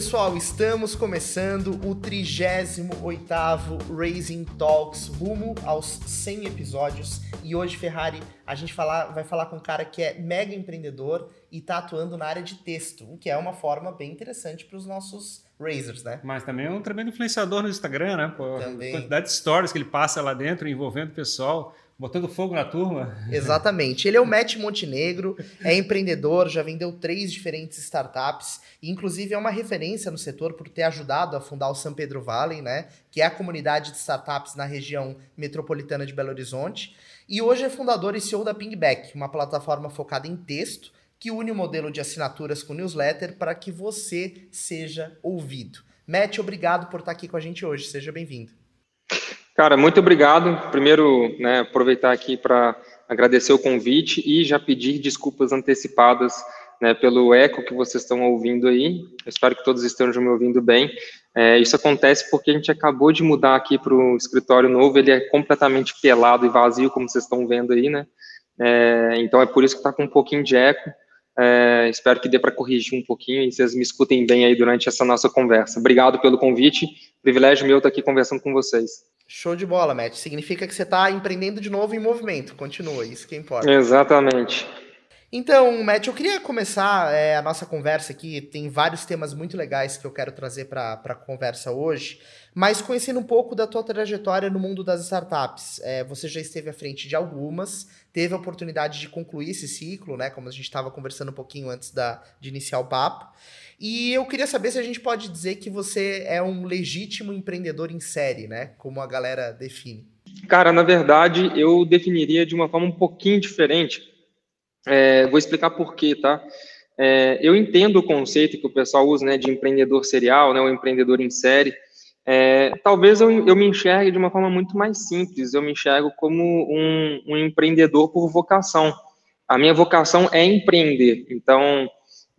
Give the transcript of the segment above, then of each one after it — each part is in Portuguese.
pessoal, estamos começando o 38º Raising Talks rumo aos 100 episódios e hoje, Ferrari, a gente falar, vai falar com um cara que é mega empreendedor e está atuando na área de texto, o que é uma forma bem interessante para os nossos Raisers, né? Mas também é um tremendo influenciador no Instagram, né? Pô, também. A quantidade de stories que ele passa lá dentro envolvendo o pessoal. Botando fogo na turma. Exatamente. Ele é o Matt Montenegro, é empreendedor, já vendeu três diferentes startups, e inclusive é uma referência no setor por ter ajudado a fundar o San Pedro Valley, né? Que é a comunidade de startups na região metropolitana de Belo Horizonte. E hoje é fundador e CEO da Pingback, uma plataforma focada em texto que une o modelo de assinaturas com newsletter para que você seja ouvido. Matt, obrigado por estar aqui com a gente hoje. Seja bem-vindo. Cara, muito obrigado. Primeiro, né, aproveitar aqui para agradecer o convite e já pedir desculpas antecipadas né, pelo eco que vocês estão ouvindo aí. Eu espero que todos estejam me ouvindo bem. É, isso acontece porque a gente acabou de mudar aqui para o escritório novo, ele é completamente pelado e vazio, como vocês estão vendo aí, né? É, então é por isso que está com um pouquinho de eco. É, espero que dê para corrigir um pouquinho e vocês me escutem bem aí durante essa nossa conversa. Obrigado pelo convite, privilégio meu estar aqui conversando com vocês. Show de bola, Matt. Significa que você está empreendendo de novo em movimento. Continua, isso que importa. Exatamente. Então, Matt, eu queria começar é, a nossa conversa aqui. Tem vários temas muito legais que eu quero trazer para a conversa hoje, mas conhecendo um pouco da tua trajetória no mundo das startups. É, você já esteve à frente de algumas, teve a oportunidade de concluir esse ciclo, né? Como a gente estava conversando um pouquinho antes da, de iniciar o papo. E eu queria saber se a gente pode dizer que você é um legítimo empreendedor em série, né? Como a galera define. Cara, na verdade, eu definiria de uma forma um pouquinho diferente. É, vou explicar por quê, tá? É, eu entendo o conceito que o pessoal usa, né, de empreendedor serial, né, o empreendedor em série. É, talvez eu, eu, me enxergue de uma forma muito mais simples. Eu me enxergo como um, um empreendedor por vocação. A minha vocação é empreender. Então,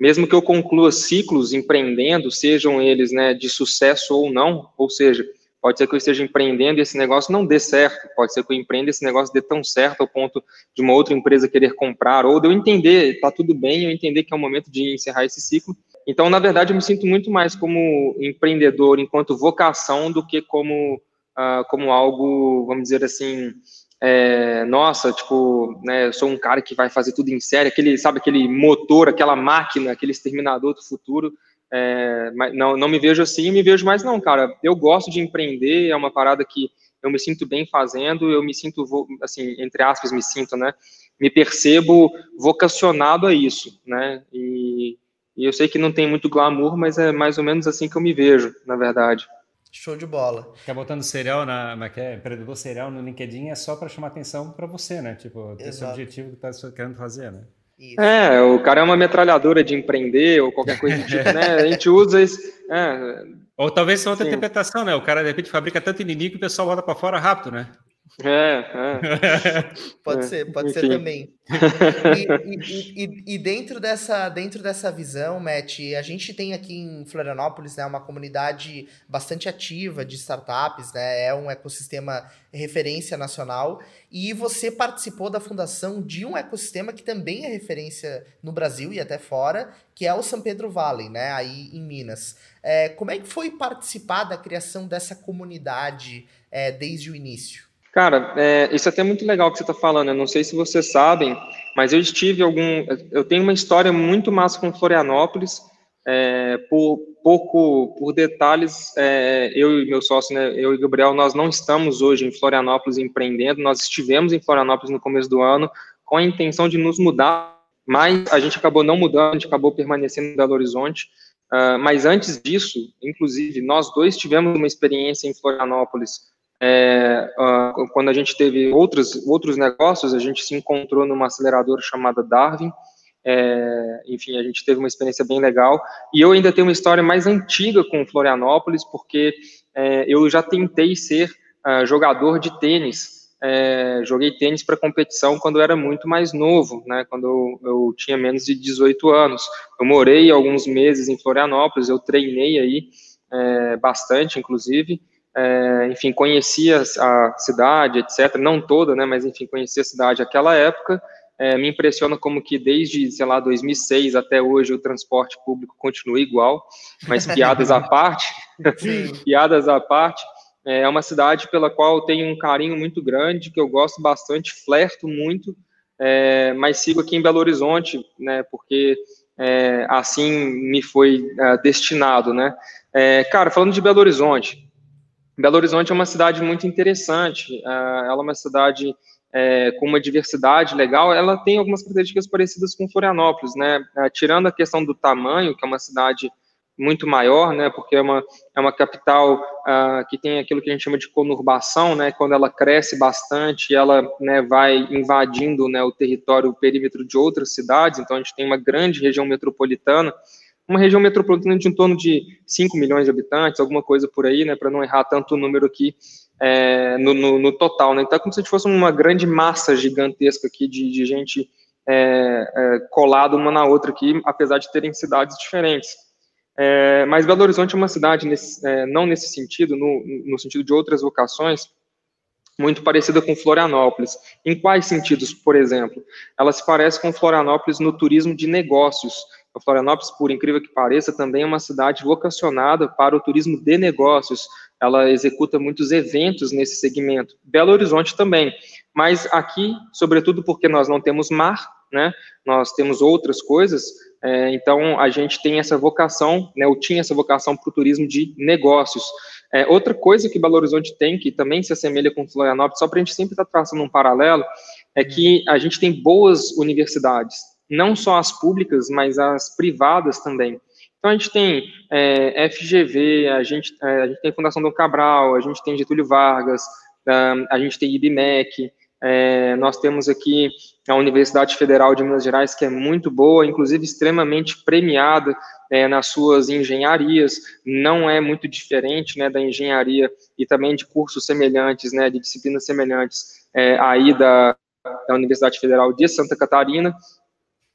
mesmo que eu conclua ciclos empreendendo, sejam eles né, de sucesso ou não, ou seja, pode ser que eu esteja empreendendo e esse negócio não dê certo, pode ser que eu empreenda e esse negócio dê tão certo ao ponto de uma outra empresa querer comprar, ou de eu entender, está tudo bem, eu entender que é o momento de encerrar esse ciclo. Então, na verdade, eu me sinto muito mais como empreendedor enquanto vocação do que como, uh, como algo, vamos dizer assim, é, nossa, tipo, né, eu sou um cara que vai fazer tudo em série, aquele, sabe, aquele motor, aquela máquina, aquele exterminador do futuro, é, não, não me vejo assim, me vejo mais não, cara, eu gosto de empreender, é uma parada que eu me sinto bem fazendo, eu me sinto, assim, entre aspas, me sinto, né, me percebo vocacionado a isso, né, e, e eu sei que não tem muito glamour, mas é mais ou menos assim que eu me vejo, na verdade. Show de bola. Ficar botando serial na. Como é que é? Empreendedor serial no LinkedIn é só para chamar atenção para você, né? Tipo, esse objetivo que está querendo fazer, né? Isso. É, o cara é uma metralhadora de empreender ou qualquer coisa do tipo, né? A gente usa esse. É, ou talvez seja outra sim. interpretação, né? O cara de repente fabrica tanto inimigo que o pessoal volta para fora rápido, né? É, é. pode ser, pode enfim. ser também. E, e, e, e, dentro, dessa, dentro dessa visão, Matt, a gente tem aqui em Florianópolis né, uma comunidade bastante ativa de startups, né? É um ecossistema referência nacional. E você participou da fundação de um ecossistema que também é referência no Brasil e até fora, que é o São Pedro Valley, né? Aí em Minas. É, como é que foi participar da criação dessa comunidade é, desde o início? Cara, é, isso é até muito legal que você está falando. Eu não sei se vocês sabem, mas eu estive algum. Eu tenho uma história muito massa com Florianópolis. É, por pouco, por detalhes, é, eu e meu sócio, né, eu e Gabriel, nós não estamos hoje em Florianópolis empreendendo. Nós estivemos em Florianópolis no começo do ano com a intenção de nos mudar, mas a gente acabou não mudando, a gente acabou permanecendo em Belo Horizonte. Uh, mas antes disso, inclusive, nós dois tivemos uma experiência em Florianópolis é, quando a gente teve outros, outros negócios, a gente se encontrou numa aceleradora chamada Darwin. É, enfim, a gente teve uma experiência bem legal. E eu ainda tenho uma história mais antiga com Florianópolis, porque é, eu já tentei ser uh, jogador de tênis. É, joguei tênis para competição quando eu era muito mais novo, né, quando eu, eu, tinha menos de 18 anos. Eu morei alguns meses em Florianópolis, eu treinei aí é, bastante, inclusive, é, enfim, conhecia a cidade, etc. Não toda, né, mas enfim, conhecia a cidade naquela época. é, me impressiona como que desde, sei lá, 2006 até hoje o transporte público continua igual, mas piadas à parte, piadas à parte, é uma cidade pela qual eu tenho um carinho muito grande, que eu gosto bastante, flerto muito, é, mas sigo aqui em Belo Horizonte, né, porque é, assim me foi é, destinado, né. É, cara, falando de Belo Horizonte, Belo Horizonte é uma cidade muito interessante, é, ela é uma cidade é, com uma diversidade legal, ela tem algumas características parecidas com Florianópolis, né, tirando a questão do tamanho, que é uma cidade muito maior, né, porque é uma, é uma capital uh, que tem aquilo que a gente chama de conurbação, né, quando ela cresce bastante, ela né, vai invadindo né, o território, o perímetro de outras cidades, então a gente tem uma grande região metropolitana, uma região metropolitana de em torno de 5 milhões de habitantes, alguma coisa por aí, né, para não errar tanto o número aqui é, no, no, no, total, né, então é como se fosse uma grande massa gigantesca aqui de, de gente é, é, colada uma na outra aqui, apesar de terem cidades diferentes. É, mas Belo Horizonte é uma cidade, nesse, é, não nesse sentido, no, no sentido de outras vocações, muito parecida com Florianópolis. Em quais sentidos, por exemplo? Ela se parece com Florianópolis no turismo de negócios. A Florianópolis, por incrível que pareça, também é uma cidade vocacionada para o turismo de negócios. Ela executa muitos eventos nesse segmento. Belo Horizonte também. Mas aqui, sobretudo porque nós não temos mar, né? Nós temos outras coisas, é, então, a gente tem essa vocação, né, eu tinha essa vocação para o turismo de negócios. É, outra coisa que Belo Horizonte tem, que também se assemelha com Florianópolis, só para a gente sempre estar tá traçando um paralelo, é que a gente tem boas universidades, não só as públicas, mas as privadas também. Então, a gente tem é, FGV, a gente, é, a gente tem Fundação Dom Cabral, a gente tem Getúlio Vargas, a gente tem IBMEC, é, nós temos aqui a Universidade Federal de Minas Gerais, que é muito boa, inclusive extremamente premiada é, nas suas engenharias, não é muito diferente né, da engenharia e também de cursos semelhantes, né, de disciplinas semelhantes é, aí da, da Universidade Federal de Santa Catarina,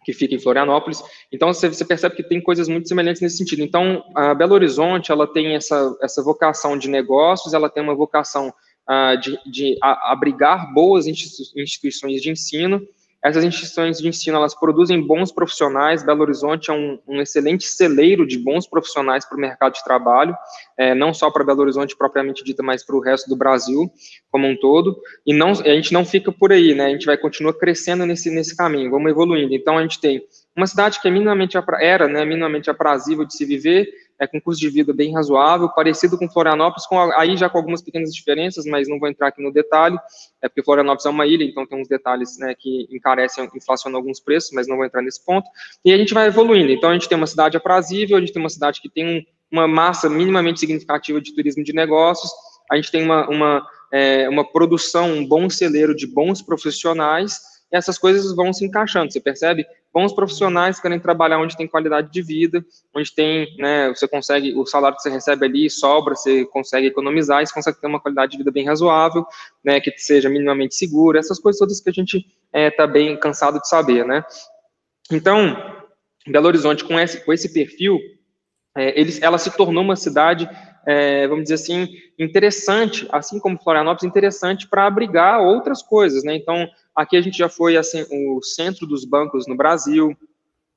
que fica em Florianópolis. Então, você, você, percebe que tem coisas muito semelhantes nesse sentido. Então, a Belo Horizonte, ela tem essa, essa vocação de negócios, ela tem uma vocação uh, de, de abrigar boas instituições de ensino. Essas instituições de ensino, elas produzem bons profissionais, Belo Horizonte é um, um excelente celeiro de bons profissionais para o mercado de trabalho, é, não só para Belo Horizonte propriamente dita, mas para o resto do Brasil como um todo, e não, a gente não fica por aí, né, a gente vai continuar crescendo nesse, nesse caminho, vamos evoluindo, então a gente tem uma cidade que é minimamente, era, né, minimamente aprazível de se viver, é, com custo de vida bem razoável, parecido com Florianópolis, com, aí já com algumas pequenas diferenças, mas não vou entrar aqui no detalhe, é porque Florianópolis é uma ilha, então tem uns detalhes né, que encarecem, inflacionam alguns preços, mas não vou entrar nesse ponto, e a gente vai evoluindo, então a gente tem uma cidade aprazível, a gente tem uma cidade que tem um, uma massa minimamente significativa de turismo de negócios, a gente tem uma, uma, é, uma produção, um bom celeiro de bons profissionais, essas coisas vão se encaixando, você percebe? bons profissionais querem trabalhar onde tem qualidade de vida, onde tem, né, você consegue, o salário que você recebe ali sobra, você consegue economizar, você consegue ter uma qualidade de vida bem razoável, né, que seja minimamente segura, essas coisas todas que a gente está é, tá bem cansado de saber, né. Então, Belo Horizonte, com esse, com esse perfil, é, ele, ela se tornou uma cidade, é, vamos dizer assim, interessante, assim como Florianópolis, interessante para abrigar outras coisas, né, então, Aqui a gente já foi assim, o centro dos bancos no Brasil,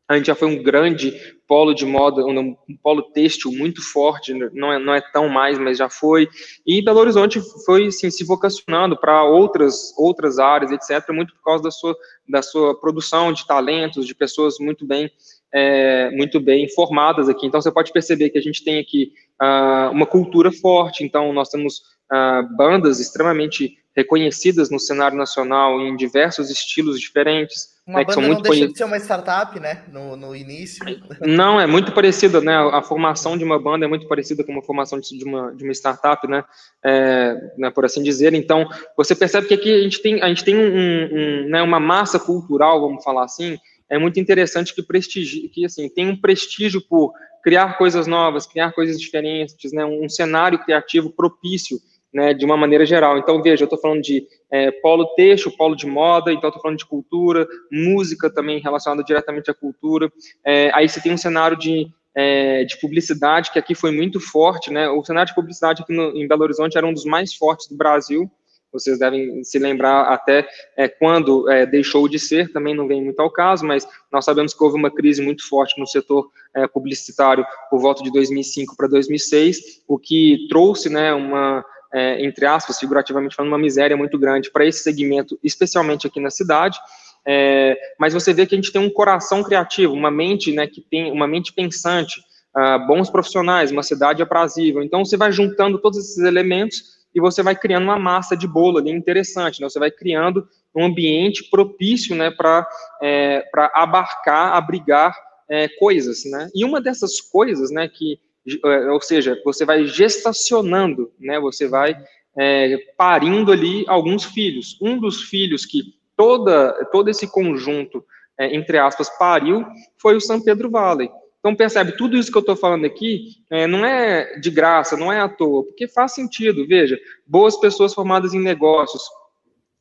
a gente já foi um grande polo de moda, um, polo têxtil muito forte, não é, não é tão mais, mas já foi. E Belo Horizonte foi assim, se vocacionando para outras, outras áreas, etc., muito por causa da sua, da sua produção de talentos, de pessoas muito bem, é, muito bem formadas aqui. Então, você pode perceber que a gente tem aqui uh, uma cultura forte, então nós temos uh, bandas extremamente reconhecidas no cenário nacional em diversos estilos diferentes. Uma né, banda não deixa de ser uma startup, né, no, no início. Não, é muito parecida, né, a formação de uma banda é muito parecida com a formação de uma, de uma startup, né, é, né, por assim dizer. Então, você percebe que aqui a gente tem, a gente tem um, um, né, uma massa cultural, vamos falar assim, é muito interessante que que assim, tem um prestígio por criar coisas novas, criar coisas diferentes, né, um cenário criativo propício né, de uma maneira geral. Então, veja, eu estou falando de é, polo texto, polo de moda, então estou falando de cultura, música também relacionada diretamente à cultura. É, aí você tem um cenário de, é, de publicidade, que aqui foi muito forte, né? O cenário de publicidade aqui no, em Belo Horizonte era um dos mais fortes do Brasil, vocês devem se lembrar até é, quando é, deixou de ser, também não vem muito ao caso, mas nós sabemos que houve uma crise muito forte no setor é, publicitário por volta de 2005 para 2006, o que trouxe né, uma, é, entre aspas, figurativamente falando, uma miséria muito grande para esse segmento, especialmente aqui na cidade. É, mas você vê que a gente tem um coração criativo, uma mente né, que tem uma mente pensante, uh, bons profissionais, uma cidade aprazível. Então você vai juntando todos esses elementos e você vai criando uma massa de bolo ali interessante, né? Você vai criando um ambiente propício, né, para é, para abarcar, abrigar é, coisas, né? E uma dessas coisas, né, que ou seja, você vai gestacionando, né? Você vai é, parindo ali alguns filhos. Um dos filhos que toda todo esse conjunto é, entre aspas pariu foi o São Pedro Valley. Então, percebe, tudo isso que eu estou falando aqui é, não é de graça, não é à toa, porque faz sentido. Veja, boas pessoas formadas em negócios,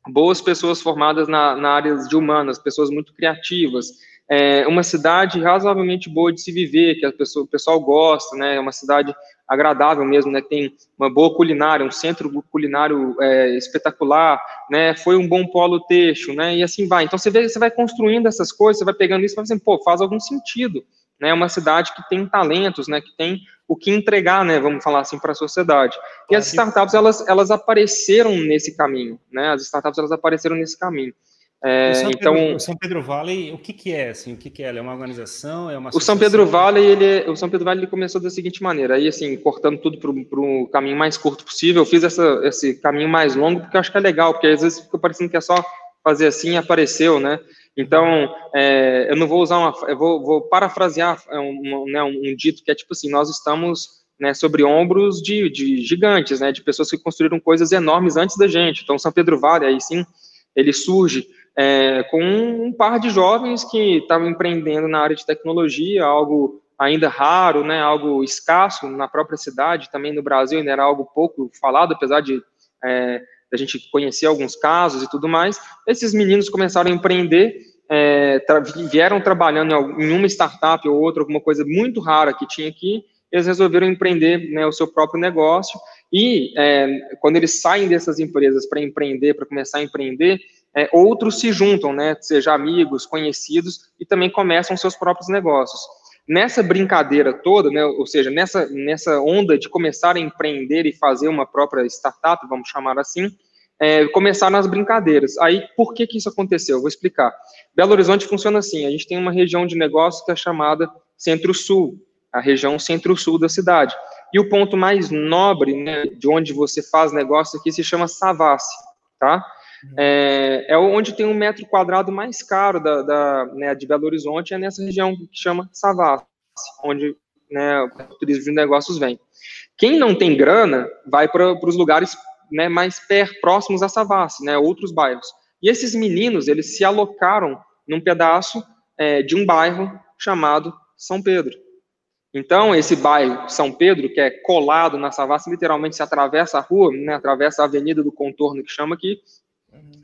boas pessoas formadas na, na área de humanas, pessoas muito criativas, é uma cidade razoavelmente boa de se viver, que a pessoa, o pessoal gosta, né? É uma cidade agradável mesmo, né? Tem uma boa culinária, um centro culinário é, espetacular, né? Foi um bom polo texto, né? E assim vai. Então você vê, você vai construindo essas coisas, você vai pegando isso e vai assim, pô, faz algum sentido né, uma cidade que tem talentos, né, que tem o que entregar, né, vamos falar assim, para a sociedade. E as startups, elas, elas apareceram nesse caminho, né, as startups, elas apareceram nesse caminho. É, o então, Pedro, o São Pedro Valley, o que, que é, assim, o que, que é? é uma organização, é uma O São Pedro Valley, ele, é, o São Pedro Valley ele começou da seguinte maneira, aí, assim, cortando tudo para o caminho mais curto possível, eu fiz essa, esse caminho mais longo porque eu acho que é legal, porque às vezes fica parecendo que é só fazer assim e apareceu, né, então, é, eu não vou usar uma, eu vou, vou parafrasear é, um, né, um, um, dito que é tipo assim, nós estamos né, sobre ombros de, de, gigantes, né, de pessoas que construíram coisas enormes antes da gente. Então, São Pedro Vale, aí sim, ele surge é, com um par de jovens que estavam empreendendo na área de tecnologia, algo ainda raro, né, algo escasso na própria cidade, também no Brasil ainda era algo pouco falado, apesar de é, a gente conhecer alguns casos e tudo mais. Esses meninos começaram a empreender, é, tra vieram trabalhando em uma startup ou outra, alguma coisa muito rara que tinha aqui, eles resolveram empreender né, o seu próprio negócio. E é, quando eles saem dessas empresas para empreender, para começar a empreender, é, outros se juntam, né, seja amigos, conhecidos, e também começam seus próprios negócios. Nessa brincadeira toda, né, ou seja, nessa, nessa onda de começar a empreender e fazer uma própria startup, vamos chamar assim, é, começaram as brincadeiras. Aí, por que, que isso aconteceu? Eu vou explicar. Belo Horizonte funciona assim: a gente tem uma região de negócios que é chamada Centro-Sul, a região centro-sul da cidade. E o ponto mais nobre, né, de onde você faz negócio aqui, se chama Savassi, tá? É, é, onde tem um metro quadrado mais caro da, da né, de Belo Horizonte, é nessa região que chama Savassi, onde né, o turismo de negócios vem. Quem não tem grana vai para os lugares né, mais per, próximos a Savassi, né, outros bairros. E esses meninos, eles se alocaram num pedaço é, de um bairro chamado São Pedro. Então, esse bairro São Pedro, que é colado na Savassi, literalmente se atravessa a rua, né, atravessa a avenida do contorno que chama aqui,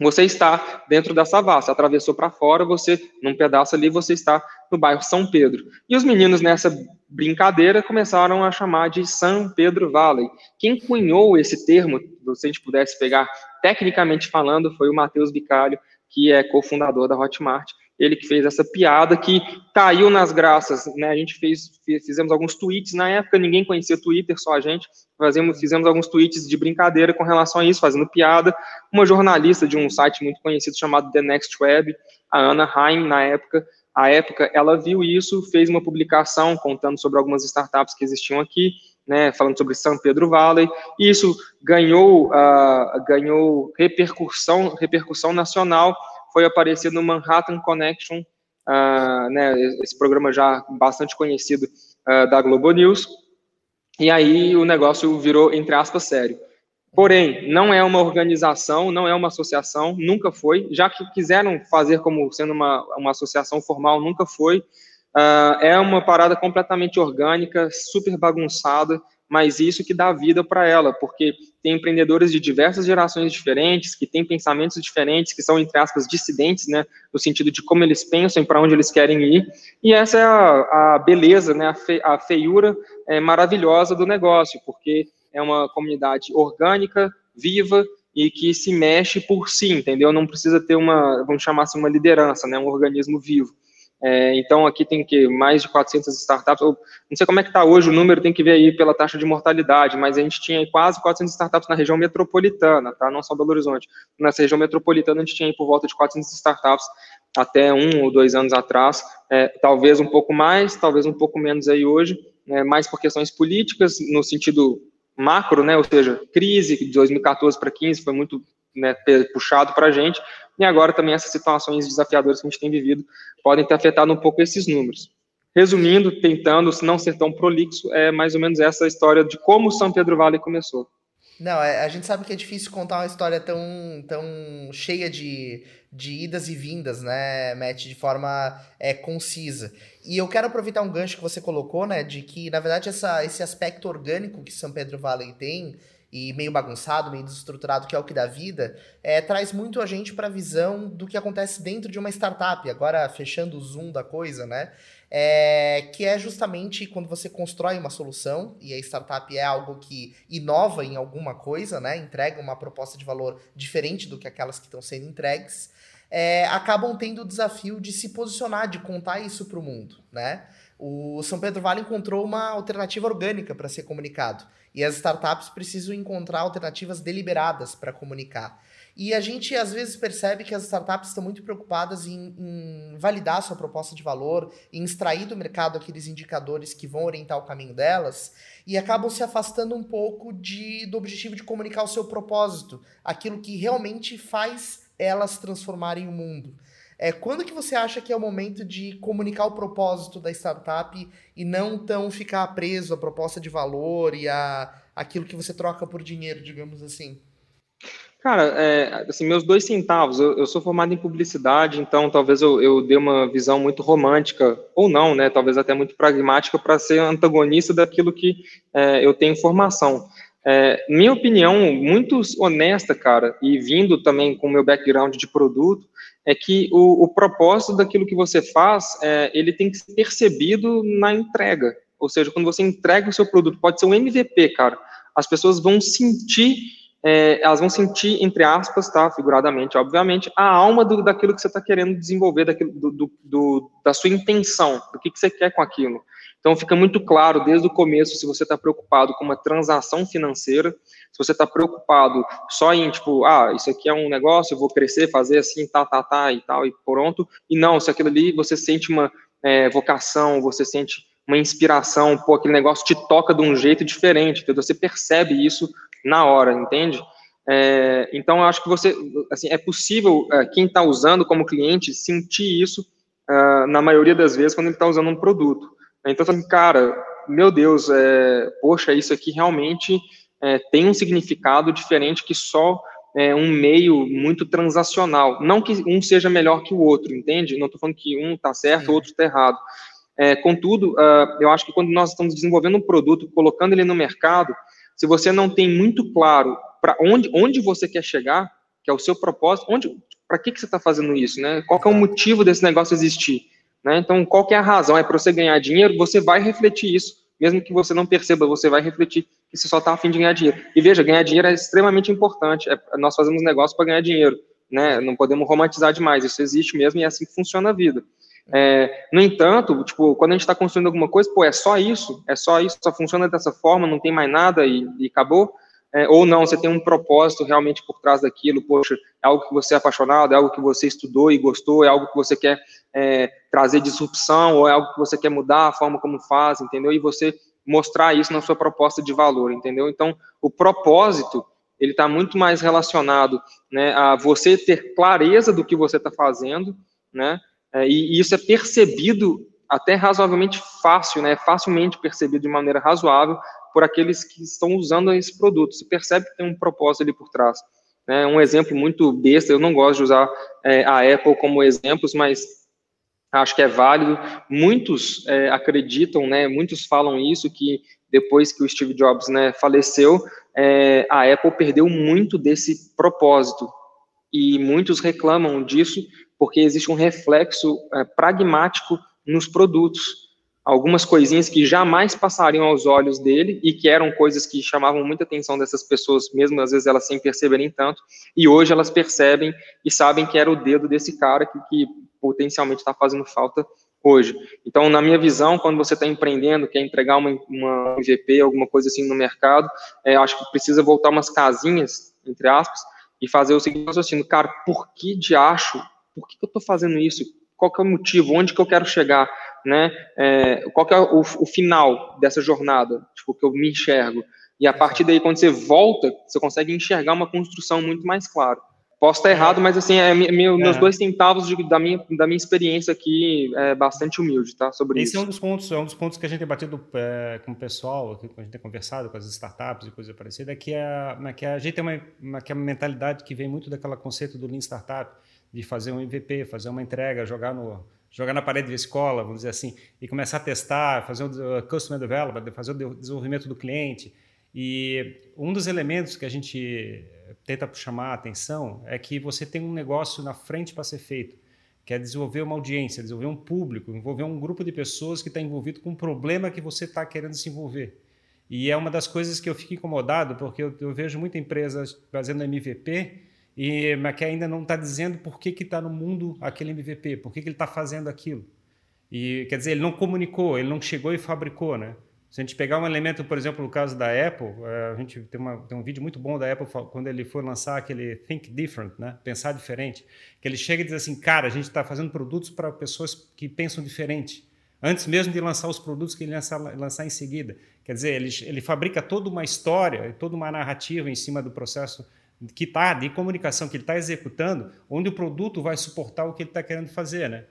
você está dentro da Savassi, atravessou para fora, você, num pedaço ali, você está no bairro São Pedro. E os meninos nessa brincadeira começaram a chamar de São Pedro Valley. Quem cunhou esse termo, se a gente pudesse pegar tecnicamente falando, foi o Matheus Bicalho, que é cofundador da Hotmart, ele que fez essa piada que caiu nas graças, né? A gente fez, fizemos alguns tweets na época, ninguém conhecia Twitter, só a gente. Fazemos, fizemos alguns tweets de brincadeira com relação a isso, fazendo piada. Uma jornalista de um site muito conhecido chamado The Next Web, a Ana Heim, na época, a época, ela viu isso, fez uma publicação contando sobre algumas startups que existiam aqui, né, falando sobre São Pedro Valley, e isso ganhou, uh, ganhou repercussão, repercussão nacional, foi aparecer no Manhattan Connection, uh, né, esse programa já bastante conhecido uh, da Globo News, e aí o negócio virou, entre aspas, sério. Porém, não é uma organização, não é uma associação, nunca foi, já que quiseram fazer como sendo uma, uma associação formal, nunca foi. Uh, é uma parada completamente orgânica, super bagunçada, mas isso que dá vida para ela, porque tem empreendedores de diversas gerações diferentes, que têm pensamentos diferentes, que são, entre aspas, dissidentes, né, no sentido de como eles pensam e para onde eles querem ir, e essa é a, a beleza, né, a, fe, a feiura é, maravilhosa do negócio, porque é uma comunidade orgânica, viva, e que se mexe por si, entendeu? Não precisa ter uma, vamos chamar assim, uma liderança, né, um organismo vivo. É, então, aqui tem que mais de 400 startups, não sei como é que está hoje o número, tem que ver aí pela taxa de mortalidade, mas a gente tinha quase 400 startups na região metropolitana, tá? não só Belo Horizonte. Nessa região metropolitana, a gente tinha por volta de 400 startups até um ou dois anos atrás, é, talvez um pouco mais, talvez um pouco menos aí hoje, né, mais por questões políticas, no sentido macro, né, ou seja, crise de 2014 para 15 foi muito né, puxado para a gente, e agora também essas situações desafiadoras que a gente tem vivido podem ter afetado um pouco esses números. Resumindo, tentando não ser tão prolixo, é mais ou menos essa história de como São Pedro Vale começou. Não, é, a gente sabe que é difícil contar uma história tão, tão cheia de, de idas e vindas, né, Matt, de forma é, concisa. E eu quero aproveitar um gancho que você colocou, né, de que, na verdade, essa, esse aspecto orgânico que São Pedro Valley tem, e meio bagunçado, meio desestruturado, que é o que dá vida, é, traz muito a gente para a visão do que acontece dentro de uma startup. Agora, fechando o zoom da coisa, né? É, que é justamente quando você constrói uma solução, e a startup é algo que inova em alguma coisa, né? Entrega uma proposta de valor diferente do que aquelas que estão sendo entregues. É, acabam tendo o desafio de se posicionar, de contar isso para o mundo, né? O São Pedro Vale encontrou uma alternativa orgânica para ser comunicado. E as startups precisam encontrar alternativas deliberadas para comunicar. E a gente às vezes percebe que as startups estão muito preocupadas em, em, validar sua proposta de valor, em extrair do mercado aqueles indicadores que vão orientar o caminho delas, e acabam se afastando um pouco de, do objetivo de comunicar o seu propósito, aquilo que realmente faz elas transformarem o mundo. É, quando que você acha que é o momento de comunicar o propósito da startup e não tão ficar preso à proposta de valor e a aquilo que você troca por dinheiro, digamos assim? Cara, é, assim, meus dois centavos, eu, eu, sou formado em publicidade, então talvez eu, eu dê uma visão muito romântica, ou não, né, talvez até muito pragmática, para ser antagonista daquilo que é, eu tenho formação. É, minha opinião, muito honesta, cara, e vindo também com o meu background de produto, é que o, o propósito daquilo que você faz, é, ele tem que ser percebido na entrega. Ou seja, quando você entrega o seu produto, pode ser um MVP, cara, as pessoas vão sentir, é, elas vão sentir, entre aspas, tá, figuradamente, obviamente, a alma do, daquilo que você está querendo desenvolver, daquilo, do, do, do, da sua intenção, do que, que você quer com aquilo. Então, fica muito claro desde o começo se você está preocupado com uma transação financeira, se você está preocupado só em, tipo, ah, isso aqui é um negócio, eu vou crescer, fazer assim, tá, tá, tá, e tal, e pronto. E não, se aquilo ali você sente uma é, vocação, você sente uma inspiração, pô, aquele negócio te toca de um jeito diferente, entendeu? Você percebe isso na hora, entende? É, então, eu acho que você, assim, é possível é, quem está usando como cliente sentir isso uh, na maioria das vezes quando ele está usando um produto. Então, assim, cara, meu Deus, é, poxa, isso aqui realmente é, tem um significado diferente que só é, um meio muito transacional. Não que um seja melhor que o outro, entende? Não estou falando que um está certo, o outro está errado. É, contudo, uh, eu acho que quando nós estamos desenvolvendo um produto, colocando ele no mercado, se você não tem muito claro para onde, onde você quer chegar, que é o seu propósito, onde, para que, que você está fazendo isso, né? Qual é o motivo desse negócio existir? Né? Então, qual é a razão? É para você ganhar dinheiro? Você vai refletir isso, mesmo que você não perceba, você vai refletir que você só está afim de ganhar dinheiro. E veja, ganhar dinheiro é extremamente importante. É, nós fazemos negócio para ganhar dinheiro, né? Não podemos romantizar demais. Isso existe mesmo e é assim que funciona a vida. É, no entanto, tipo, quando a gente está construindo alguma coisa, pô, é só isso, é só isso, só funciona dessa forma, não tem mais nada e, e acabou é, ou não, você tem um propósito realmente por trás daquilo, poxa, é algo que você é apaixonado, é algo que você estudou e gostou, é algo que você quer é, trazer disrupção, ou é algo que você quer mudar a forma como faz, entendeu? E você mostrar isso na sua proposta de valor, entendeu? Então, o propósito, ele está muito mais relacionado né, a você ter clareza do que você está fazendo, né? É, e, isso é percebido até razoavelmente fácil, né? Facilmente percebido de maneira razoável por aqueles que estão usando esse produto. Você percebe que tem um propósito ali por trás. Né? Um exemplo muito besta, eu não gosto de usar é, a Apple como exemplos, mas acho que é válido. Muitos é, acreditam, né, muitos falam isso, que depois que o Steve Jobs né, faleceu, é, a Apple perdeu muito desse propósito. E muitos reclamam disso porque existe um reflexo é, pragmático nos produtos. Algumas coisinhas que jamais passariam aos olhos dele e que eram coisas que chamavam muita atenção dessas pessoas, mesmo às vezes elas sem perceberem tanto, e hoje elas percebem e sabem que era o dedo desse cara que, que potencialmente está fazendo falta hoje. Então, na minha visão, quando você está empreendendo, quer entregar uma, uma MVP, alguma coisa assim no mercado, é, acho que precisa voltar umas casinhas, entre aspas, e fazer o seguinte raciocínio, cara, por que de acho? Por que, que eu estou fazendo isso? Qual que é o motivo? Onde que eu quero chegar? Né? É, qual que é o, o, final dessa jornada, tipo, que eu me enxergo. E a partir daí, quando você volta, você consegue enxergar uma construção muito mais clara. Posso estar errado, mas assim, é, meu, meus dois centavos de, da, minha, da minha experiência aqui é bastante humilde, tá? Sobre Esse isso. é um dos pontos, é um dos pontos que a gente tem batido é, com o pessoal, que a gente tem conversado com as startups e coisa parecida, é que a, é que a gente tem uma, uma, que é uma mentalidade que vem muito daquele conceito do Lean Startup, de fazer um MVP, fazer uma entrega, jogar no, jogar na parede da escola, vamos dizer assim, e começar a testar, fazer o customer development, fazer o desenvolvimento do cliente. E um dos elementos que a gente tenta chamar a atenção é que você tem um negócio na frente para ser feito, que é desenvolver uma audiência, desenvolver um público, envolver um grupo de pessoas que está envolvido com um problema que você está querendo se envolver. E é uma das coisas que eu fico incomodado, porque eu, eu vejo muita empresa fazendo MVP e mas que ainda não está dizendo por que está no mundo aquele MVP, por que, que ele está fazendo aquilo. E quer dizer, ele não comunicou, ele não chegou e fabricou, né? Se a gente pegar um elemento, por exemplo, no caso da Apple, eh, a gente tem, uma, tem um vídeo muito bom da Apple quando ele foi lançar aquele Think Different, né? Pensar diferente, que ele chega e diz assim, cara, a gente está fazendo produtos para pessoas que pensam diferente, antes mesmo de lançar os produtos que ele lançar, lançar em seguida. Quer dizer, ele, ele fabrica toda uma história, toda uma narrativa em cima do processo que está de comunicação que ele está executando, onde o produto vai suportar o que ele está querendo fazer, né?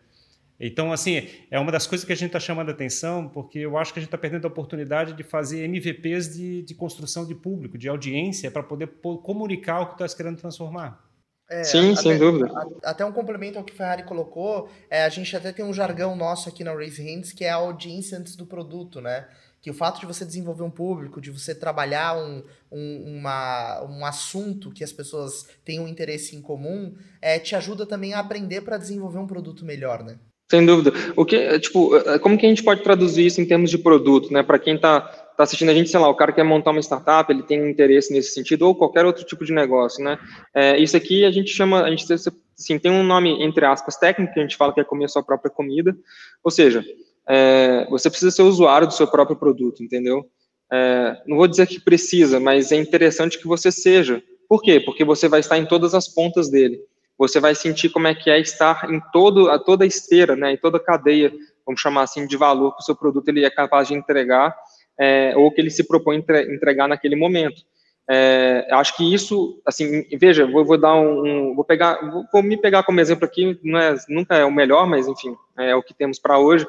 Então, assim, é uma das coisas que a gente está chamando a atenção, porque eu acho que a gente está perdendo a oportunidade de fazer MVPs de, de construção de público, de audiência, para poder comunicar o que está querendo transformar. É, Sim, até, sem dúvida. Até um complemento ao que o Ferrari colocou, é, a gente até tem um jargão nosso aqui na Raise Hands, que é a audiência antes do produto, né? Que o fato de você desenvolver um público, de você trabalhar um, um, uma, um assunto que as pessoas têm um interesse em comum, é, te ajuda também a aprender para desenvolver um produto melhor, né? Sem dúvida. O que, tipo, como que a gente pode traduzir isso em termos de produto, né? Para quem está tá assistindo a gente, sei lá, o cara quer montar uma startup, ele tem interesse nesse sentido, ou qualquer outro tipo de negócio, né? É, isso aqui a gente chama, a gente assim, tem um nome, entre aspas, técnico, que a gente fala que é comer a sua própria comida, ou seja, é, você precisa ser usuário do seu próprio produto, entendeu? É, não vou dizer que precisa, mas é interessante que você seja. Por quê? Porque você vai estar em todas as pontas dele. Você vai sentir como é que é estar em todo, a toda a esteira, né, em toda a cadeia, vamos chamar assim, de valor que o seu produto ele é capaz de entregar é, ou que ele se propõe entregar naquele momento. É, acho que isso, assim, veja, vou, vou dar um, um, vou pegar, vou, vou, me pegar como exemplo aqui, não é, nunca é o melhor, mas enfim, é o que temos para hoje.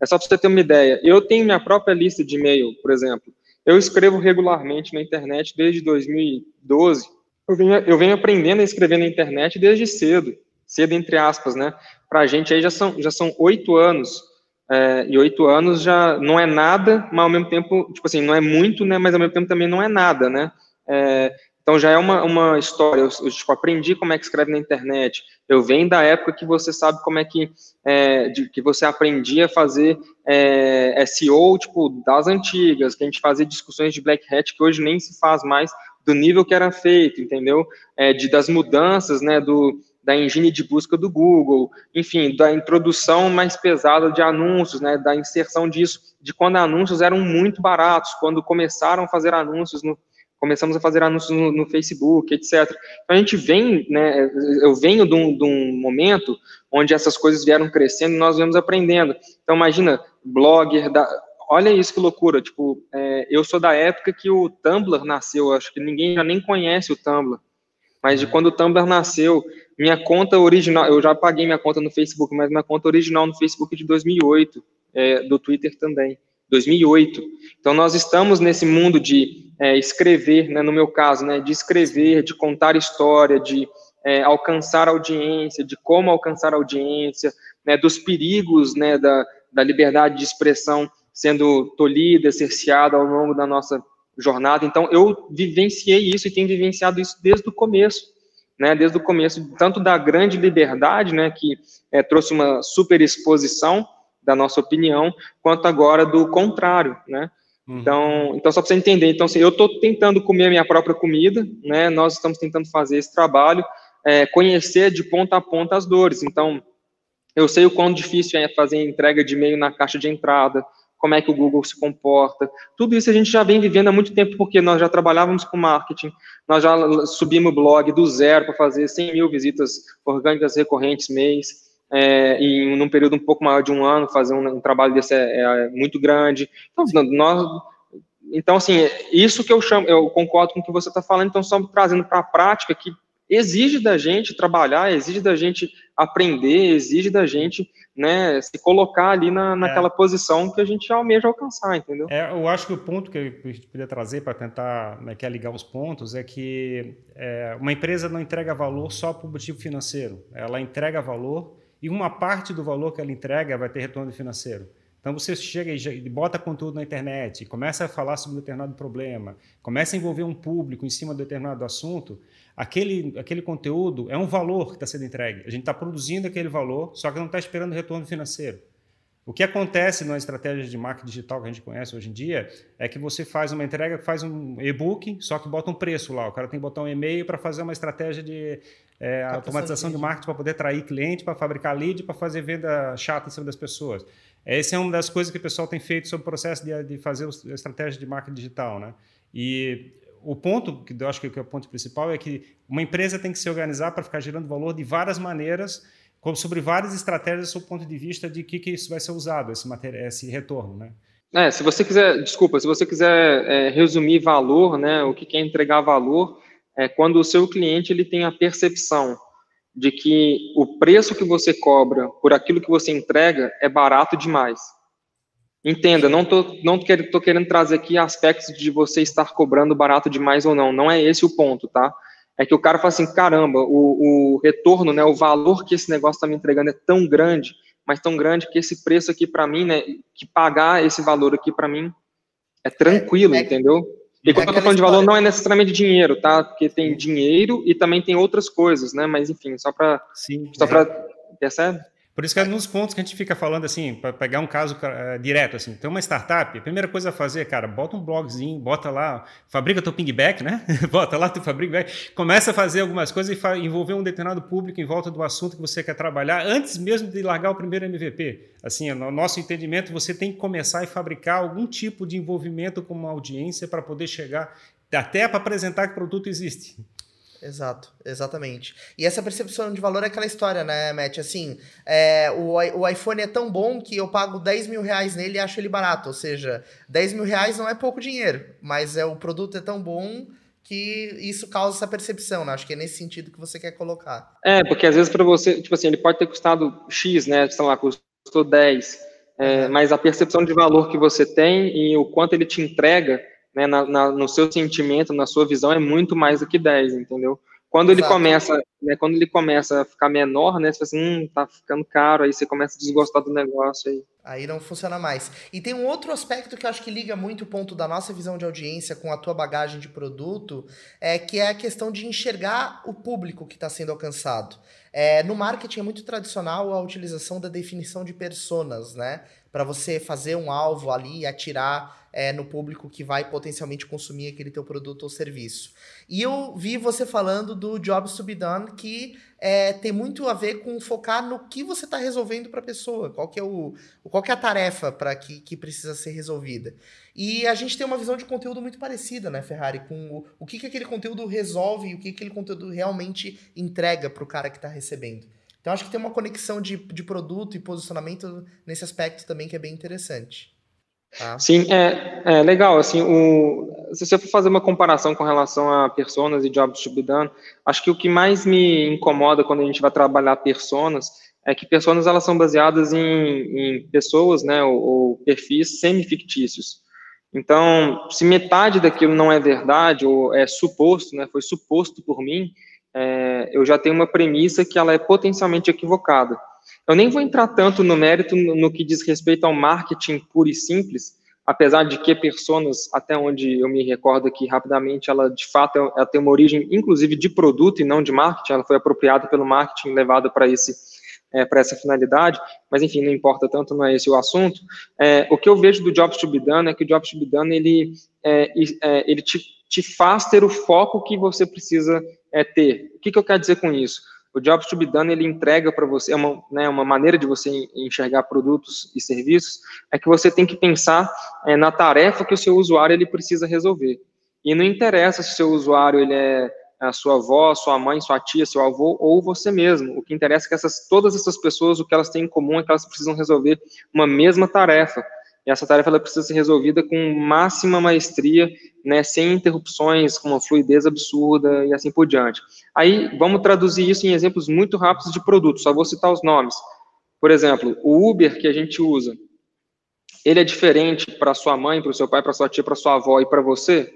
É só para você ter uma ideia. Eu tenho minha própria lista de e-mail, por exemplo. Eu escrevo regularmente na internet desde 2012. Eu venho, eu venho aprendendo a escrever na internet desde cedo, cedo entre aspas, né? Para a gente aí já são já são oito anos. É, e oito anos já não é nada, mas ao mesmo tempo, tipo assim, não é muito, né? Mas ao mesmo tempo também não é nada, né? É, então já é uma, uma história. Eu, eu tipo, aprendi como é que escreve na internet. Eu venho da época que você sabe como é que é, de, que você aprendia a fazer é, SEO tipo das antigas, que a gente fazia discussões de Black Hat que hoje nem se faz mais do nível que era feito, entendeu? É, de das mudanças, né? Do da engine de busca do Google, enfim, da introdução mais pesada de anúncios, né, da inserção disso, de quando anúncios eram muito baratos, quando começaram a fazer anúncios no, começamos a fazer anúncios no, no, Facebook, etc. Então a gente vem, né, eu venho de um, de um, momento onde essas coisas vieram crescendo e nós vemos aprendendo. Então imagina, blogger, da, olha isso que loucura, tipo, é, eu sou da época que o Tumblr nasceu, acho que ninguém já nem conhece o Tumblr, mas de é. quando o Tumblr nasceu, minha conta original, eu já paguei minha conta no Facebook, mas minha conta original no Facebook é de 2008, é, do Twitter também. 2008. Então, nós estamos nesse mundo de é, escrever, né, no meu caso, né, de escrever, de contar história, de é, alcançar audiência, de como alcançar audiência, né, dos perigos né, da, da liberdade de expressão sendo tolhida, cerceada ao longo da nossa jornada. Então, eu vivenciei isso e tenho vivenciado isso desde o começo, né, desde o começo, tanto da grande liberdade, né, que é, trouxe uma super exposição, da nossa opinião, quanto agora do contrário, né? Uhum. Então, então só para você entender, então assim, eu estou tentando comer a minha própria comida, né? Nós estamos tentando fazer esse trabalho, é, conhecer de ponta a ponta as dores. Então, eu sei o quão difícil é fazer entrega de e-mail na caixa de entrada, como é que o Google se comporta. Tudo isso a gente já vem vivendo há muito tempo, porque nós já trabalhávamos com marketing, nós já subimos o blog do zero para fazer 100 mil visitas orgânicas recorrentes mês, é, em um período um pouco maior de um ano, fazer um, um trabalho desse é, é, muito grande. Então, nós, então, assim, isso que eu chamo, eu concordo com o que você está falando, então, só trazendo para a prática que exige da gente trabalhar, exige da gente aprender, exige da gente né, se colocar ali na, naquela é. posição que a gente almeja alcançar, entendeu? É, eu acho que o ponto que a gente podia trazer para tentar né, que é ligar os pontos é que é, uma empresa não entrega valor só para o motivo financeiro, ela entrega valor e uma parte do valor que ela entrega vai ter retorno financeiro. Então você chega e bota conteúdo na internet, começa a falar sobre um determinado problema, começa a envolver um público em cima de determinado assunto, aquele, aquele conteúdo é um valor que está sendo entregue. A gente está produzindo aquele valor, só que não está esperando retorno financeiro. O que acontece na estratégia de marketing digital que a gente conhece hoje em dia é que você faz uma entrega, faz um e-book, só que bota um preço lá. O cara tem que botar um e-mail para fazer uma estratégia de é, automatização de marketing para poder atrair cliente, para fabricar lead, para fazer venda chata em cima das pessoas. Essa é uma das coisas que o pessoal tem feito sobre o processo de, de fazer a estratégia de marketing digital. Né? E o ponto que eu acho que é o ponto principal é que uma empresa tem que se organizar para ficar gerando valor de várias maneiras, sobre várias estratégias do seu ponto de vista de que, que isso vai ser usado, esse, esse retorno, né? É, se você quiser, desculpa, se você quiser é, resumir valor, né, o que é entregar valor, é quando o seu cliente ele tem a percepção de que o preço que você cobra por aquilo que você entrega é barato demais. Entenda, não tô, não tô querendo trazer aqui aspectos de você estar cobrando barato demais ou não. Não é esse o ponto, tá? É que o cara fala assim, caramba, o, o retorno, né, o valor que esse negócio está me entregando é tão grande, mas tão grande que esse preço aqui para mim, né, que pagar esse valor aqui para mim é tranquilo, é, é, entendeu? E quando é eu tô falando de valor, não é necessariamente dinheiro, tá? Porque tem dinheiro e também tem outras coisas, né? Mas enfim, só para só é. para percebe? Por isso que é nos pontos que a gente fica falando assim, para pegar um caso uh, direto, assim, tem uma startup, a primeira coisa a fazer, cara, bota um blogzinho, bota lá, fabrica teu pingback, né? bota lá teu fabrica, começa a fazer algumas coisas e envolver um determinado público em volta do assunto que você quer trabalhar, antes mesmo de largar o primeiro MVP. Assim, no nosso entendimento, você tem que começar a fabricar algum tipo de envolvimento com uma audiência para poder chegar até para apresentar que o produto existe. Exato, exatamente. E essa percepção de valor é aquela história, né, Matt? Assim, é, o, o iPhone é tão bom que eu pago 10 mil reais nele e acho ele barato. Ou seja, 10 mil reais não é pouco dinheiro, mas é, o produto é tão bom que isso causa essa percepção, né? Acho que é nesse sentido que você quer colocar. É, porque às vezes para você, tipo assim, ele pode ter custado X, né? Sei lá, custou 10. É, mas a percepção de valor que você tem e o quanto ele te entrega né, na, na, no seu sentimento, na sua visão, é muito mais do que 10, entendeu? Quando Exato. ele começa, né, quando ele começa a ficar menor, né, você fala assim, hum, tá ficando caro, aí você começa a desgostar do negócio aí. Aí não funciona mais. E tem um outro aspecto que eu acho que liga muito o ponto da nossa visão de audiência com a tua bagagem de produto, é que é a questão de enxergar o público que está sendo alcançado. É, no marketing é muito tradicional a utilização da definição de personas, né? Para você fazer um alvo ali e atirar é, no público que vai potencialmente consumir aquele teu produto ou serviço. E eu vi você falando do Jobs to be Done, que é, tem muito a ver com focar no que você está resolvendo para a pessoa, qual que é, o, qual que é a tarefa para que, que precisa ser resolvida. E a gente tem uma visão de conteúdo muito parecida, né, Ferrari, com o, o que, que aquele conteúdo resolve e o que aquele conteúdo realmente entrega para o cara que está recebendo. Então acho que tem uma conexão de, de produto e posicionamento nesse aspecto também que é bem interessante. Tá? Sim, é, é, legal. Assim, o, se você for fazer uma comparação com relação a personas e jobs to be done, acho que o que mais me incomoda quando a gente vai trabalhar personas é que personas elas são baseadas em, em pessoas, né, ou, ou perfis semi-fictícios. Então, se metade daquilo não é verdade ou é suposto, né, foi suposto por mim, é, eu já tenho uma premissa que ela é potencialmente equivocada. Eu nem vou entrar tanto no mérito no, que diz respeito ao marketing puro e simples, apesar de que personas, até onde eu me recordo aqui rapidamente, ela de fato ela tem uma origem, inclusive, de produto e não de marketing, ela foi apropriada pelo marketing, levada para esse é, para essa finalidade, mas enfim, não importa tanto, não é esse o assunto. É, o que eu vejo do Jobs to be done é que o Jobs to be done, ele, é, é, ele te, te faz ter o foco que você precisa é, ter. O que, que eu quero dizer com isso? O Jobs to be done, ele entrega para você, é uma, né, uma maneira de você enxergar produtos e serviços, é que você tem que pensar é, na tarefa que o seu usuário ele precisa resolver. E não interessa se o seu usuário ele é a sua avó, sua mãe, sua tia, seu avô ou você mesmo. O que interessa é que essas, todas essas pessoas, o que elas têm em comum é que elas precisam resolver uma mesma tarefa. E essa tarefa ela precisa ser resolvida com máxima maestria, né, sem interrupções, com uma fluidez absurda e assim por diante. Aí, vamos traduzir isso em exemplos muito rápidos de produtos, só vou citar os nomes. Por exemplo, o Uber que a gente usa, ele é diferente para sua mãe, para o seu pai, para sua tia, para sua avó e para você?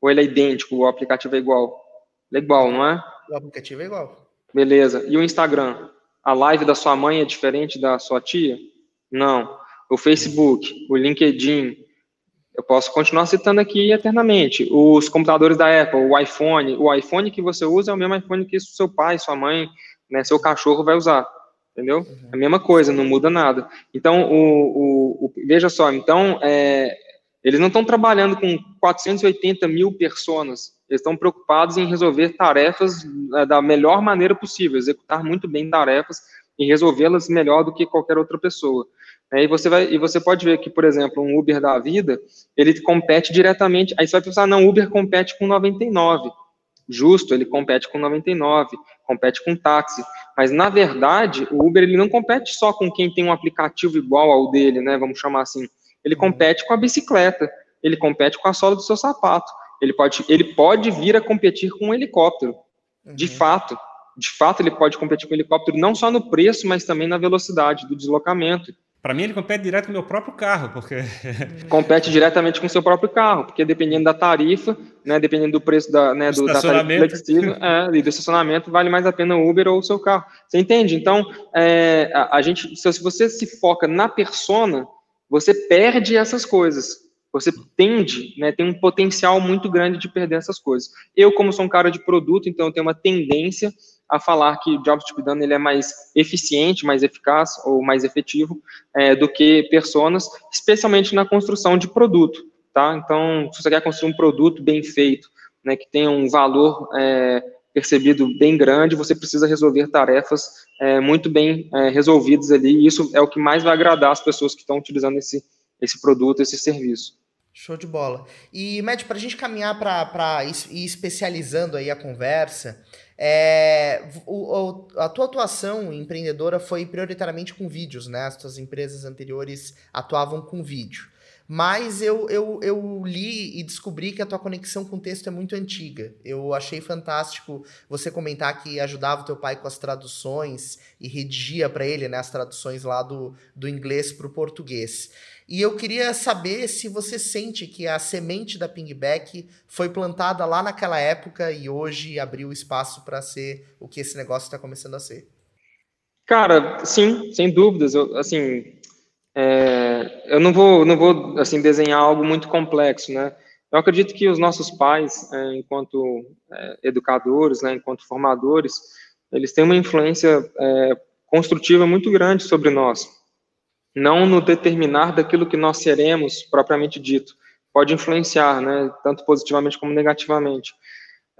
Ou ele é idêntico, o aplicativo é igual? É igual, não é? O aplicativo é igual. Beleza. E o Instagram? A live da sua mãe é diferente da sua tia? Não. O Facebook, o LinkedIn, eu posso continuar citando aqui eternamente. Os computadores da Apple, o iPhone, o iPhone que você usa é o mesmo iPhone que seu pai, sua mãe, né, seu cachorro vai usar. Entendeu? Uhum. A mesma coisa, não muda nada. Então, o, o, o veja só, então, é, eles não estão trabalhando com 480 mil pessoas, eles estão preocupados em resolver tarefas é, da melhor maneira possível, executar muito bem tarefas e resolvê-las melhor do que qualquer outra pessoa. É, e, você vai, e você pode ver que, por exemplo, um Uber da vida, ele compete diretamente, aí você vai pensar, não, Uber compete com 99, justo, ele compete com 99, compete com táxi, mas na verdade, o Uber ele não compete só com quem tem um aplicativo igual ao dele, né, vamos chamar assim, ele uhum. compete com a bicicleta, ele compete com a sola do seu sapato, ele pode, ele pode vir a competir com um helicóptero, uhum. de fato. De fato, ele pode competir com o helicóptero não só no preço, mas também na velocidade do deslocamento. Para mim, ele compete direto com o meu próprio carro, porque. compete diretamente com o seu próprio carro, porque dependendo da tarifa, né, dependendo do preço da, né, do, da tarifa flexível é, e do estacionamento, vale mais a pena o Uber ou o seu carro. Você entende? Então, é, a, a, gente, se você se foca na persona, você perde essas coisas. Você tende, né, tem um potencial muito grande de perder essas coisas. Eu, como sou um cara de produto, então eu tenho uma tendência a falar que o Jobs to done ele é mais eficiente, mais eficaz ou mais efetivo é, do que personas, especialmente na construção de produto, tá? Então, se você quer construir um produto bem feito, né, que tenha um valor é, percebido bem grande, você precisa resolver tarefas é, muito bem é, resolvidas ali, e isso é o que mais vai agradar as pessoas que estão utilizando esse, esse produto, esse serviço. Show de bola. E, Matt, para a gente caminhar para ir especializando aí a conversa, é, o, a tua atuação empreendedora foi prioritariamente com vídeos, né? As tuas empresas anteriores atuavam com vídeo. Mas eu, eu, eu li e descobri que a tua conexão com o texto é muito antiga. Eu achei fantástico você comentar que ajudava o teu pai com as traduções e redigia para ele né, as traduções lá do, do inglês para o português. E eu queria saber se você sente que a semente da Pingback foi plantada lá naquela época e hoje abriu espaço para ser o que esse negócio está começando a ser. Cara, sim, sem dúvidas. Eu, assim, é, eu não vou, não vou assim desenhar algo muito complexo, né? Eu acredito que os nossos pais, é, enquanto é, educadores, né, enquanto formadores, eles têm uma influência é, construtiva muito grande sobre nós. Não no determinar daquilo que nós seremos, propriamente dito. Pode influenciar, né, tanto positivamente como negativamente.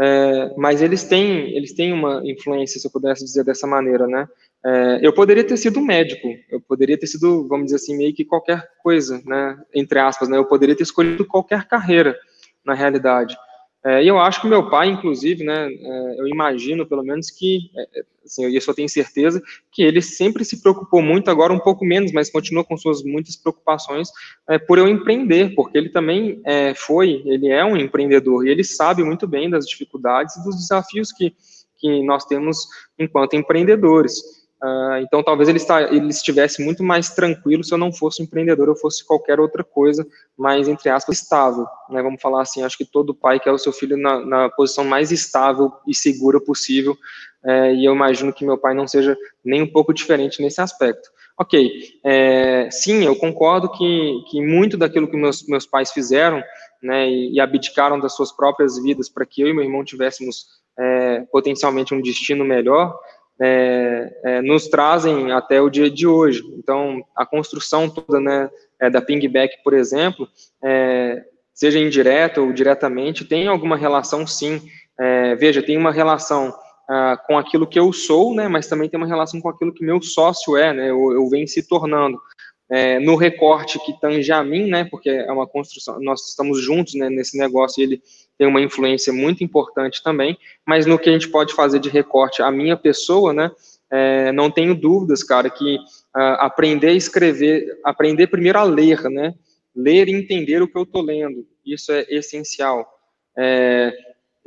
É, mas eles têm, eles têm uma influência, se eu pudesse dizer dessa maneira, né? É, eu poderia ter sido médico, eu poderia ter sido, vamos dizer assim, meio que qualquer coisa, né? Entre aspas, né? Eu poderia ter escolhido qualquer carreira, na realidade. É, e eu acho que meu pai, inclusive, né? É, eu imagino, pelo menos, que, é, assim, eu só tenho certeza, que ele sempre se preocupou muito, agora um pouco menos, mas continua com suas muitas preocupações é, por eu empreender, porque ele também é, foi, ele é um empreendedor, e ele sabe muito bem das dificuldades e dos desafios que, que nós temos enquanto empreendedores. Uh, então, talvez ele, está, ele estivesse muito mais tranquilo se eu não fosse empreendedor, eu fosse qualquer outra coisa, mais, entre aspas, estável. Né? Vamos falar assim, acho que todo pai quer o seu filho na, na posição mais estável e segura possível, é, e eu imagino que meu pai não seja nem um pouco diferente nesse aspecto. Ok, é, sim, eu concordo que, que muito daquilo que meus, meus pais fizeram, né, e, e abdicaram das suas próprias vidas para que eu e meu irmão tivéssemos é, potencialmente um destino melhor, é, é, nos trazem até o dia de hoje. Então, a construção toda né, é, da pingback, por exemplo, é, seja indireta ou diretamente, tem alguma relação, sim. É, veja, tem uma relação ah, com aquilo que eu sou, né, mas também tem uma relação com aquilo que meu sócio é, né, eu, eu venho se tornando. É, no recorte que tange a mim, né, porque é uma construção, nós estamos juntos né, nesse negócio e ele tem uma influência muito importante também, mas no que a gente pode fazer de recorte a minha pessoa, né, é, não tenho dúvidas, cara, que uh, aprender a escrever, aprender primeiro a ler, né, ler e entender o que eu estou lendo, isso é essencial. É,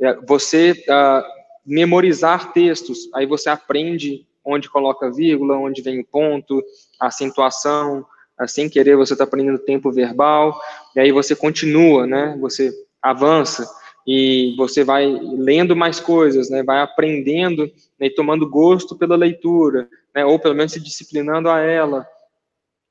é, você uh, memorizar textos, aí você aprende onde coloca vírgula, onde vem o ponto, a acentuação, sem querer você está aprendendo tempo verbal, e aí você continua, né, você avança, e você vai lendo mais coisas, né, vai aprendendo né, e tomando gosto pela leitura, né, ou pelo menos se disciplinando a ela,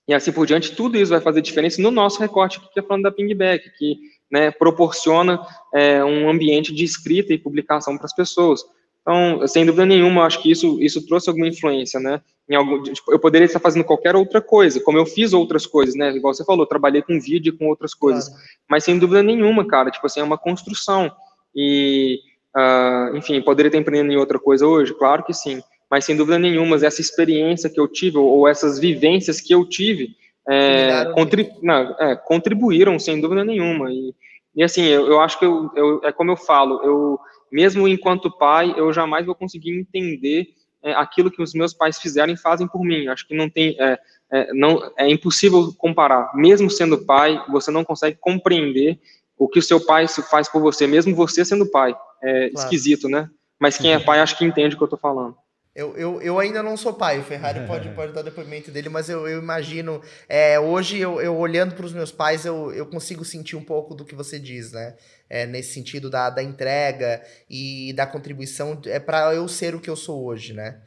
e assim por diante, tudo isso vai fazer diferença no nosso recorte que é falando da pingback, que né, proporciona é, um ambiente de escrita e publicação para as pessoas. Então, sem dúvida nenhuma, acho que isso, isso trouxe alguma influência, né? Em algum, tipo, eu poderia estar fazendo qualquer outra coisa, como eu fiz outras coisas, né? Igual você falou, trabalhei com vídeo e com outras coisas. Claro. Mas sem dúvida nenhuma, cara, tipo assim, é uma construção. E, uh, enfim, poderia estar empreendendo em outra coisa hoje? Claro que sim. Mas sem dúvida nenhuma, essa experiência que eu tive, ou, essas vivências que eu tive, é, não, é, contribuíram, sem dúvida nenhuma. E, e assim, eu, eu acho que eu, eu, é como eu falo, eu mesmo enquanto pai, eu jamais vou conseguir entender é, aquilo que os meus pais fizeram e fazem por mim. Acho que não tem, é, é, não, é impossível comparar. Mesmo sendo pai, você não consegue compreender o que o seu pai faz por você, mesmo você sendo pai. É claro. esquisito, né? Mas quem é pai, acho que entende o que eu estou falando. Eu, eu, eu ainda não sou pai, o Ferrari pode, pode dar depoimento dele, mas eu, eu imagino. É, hoje, eu, eu olhando para os meus pais, eu, eu consigo sentir um pouco do que você diz, né? É, nesse sentido da, da entrega e da contribuição, é para eu ser o que eu sou hoje, né?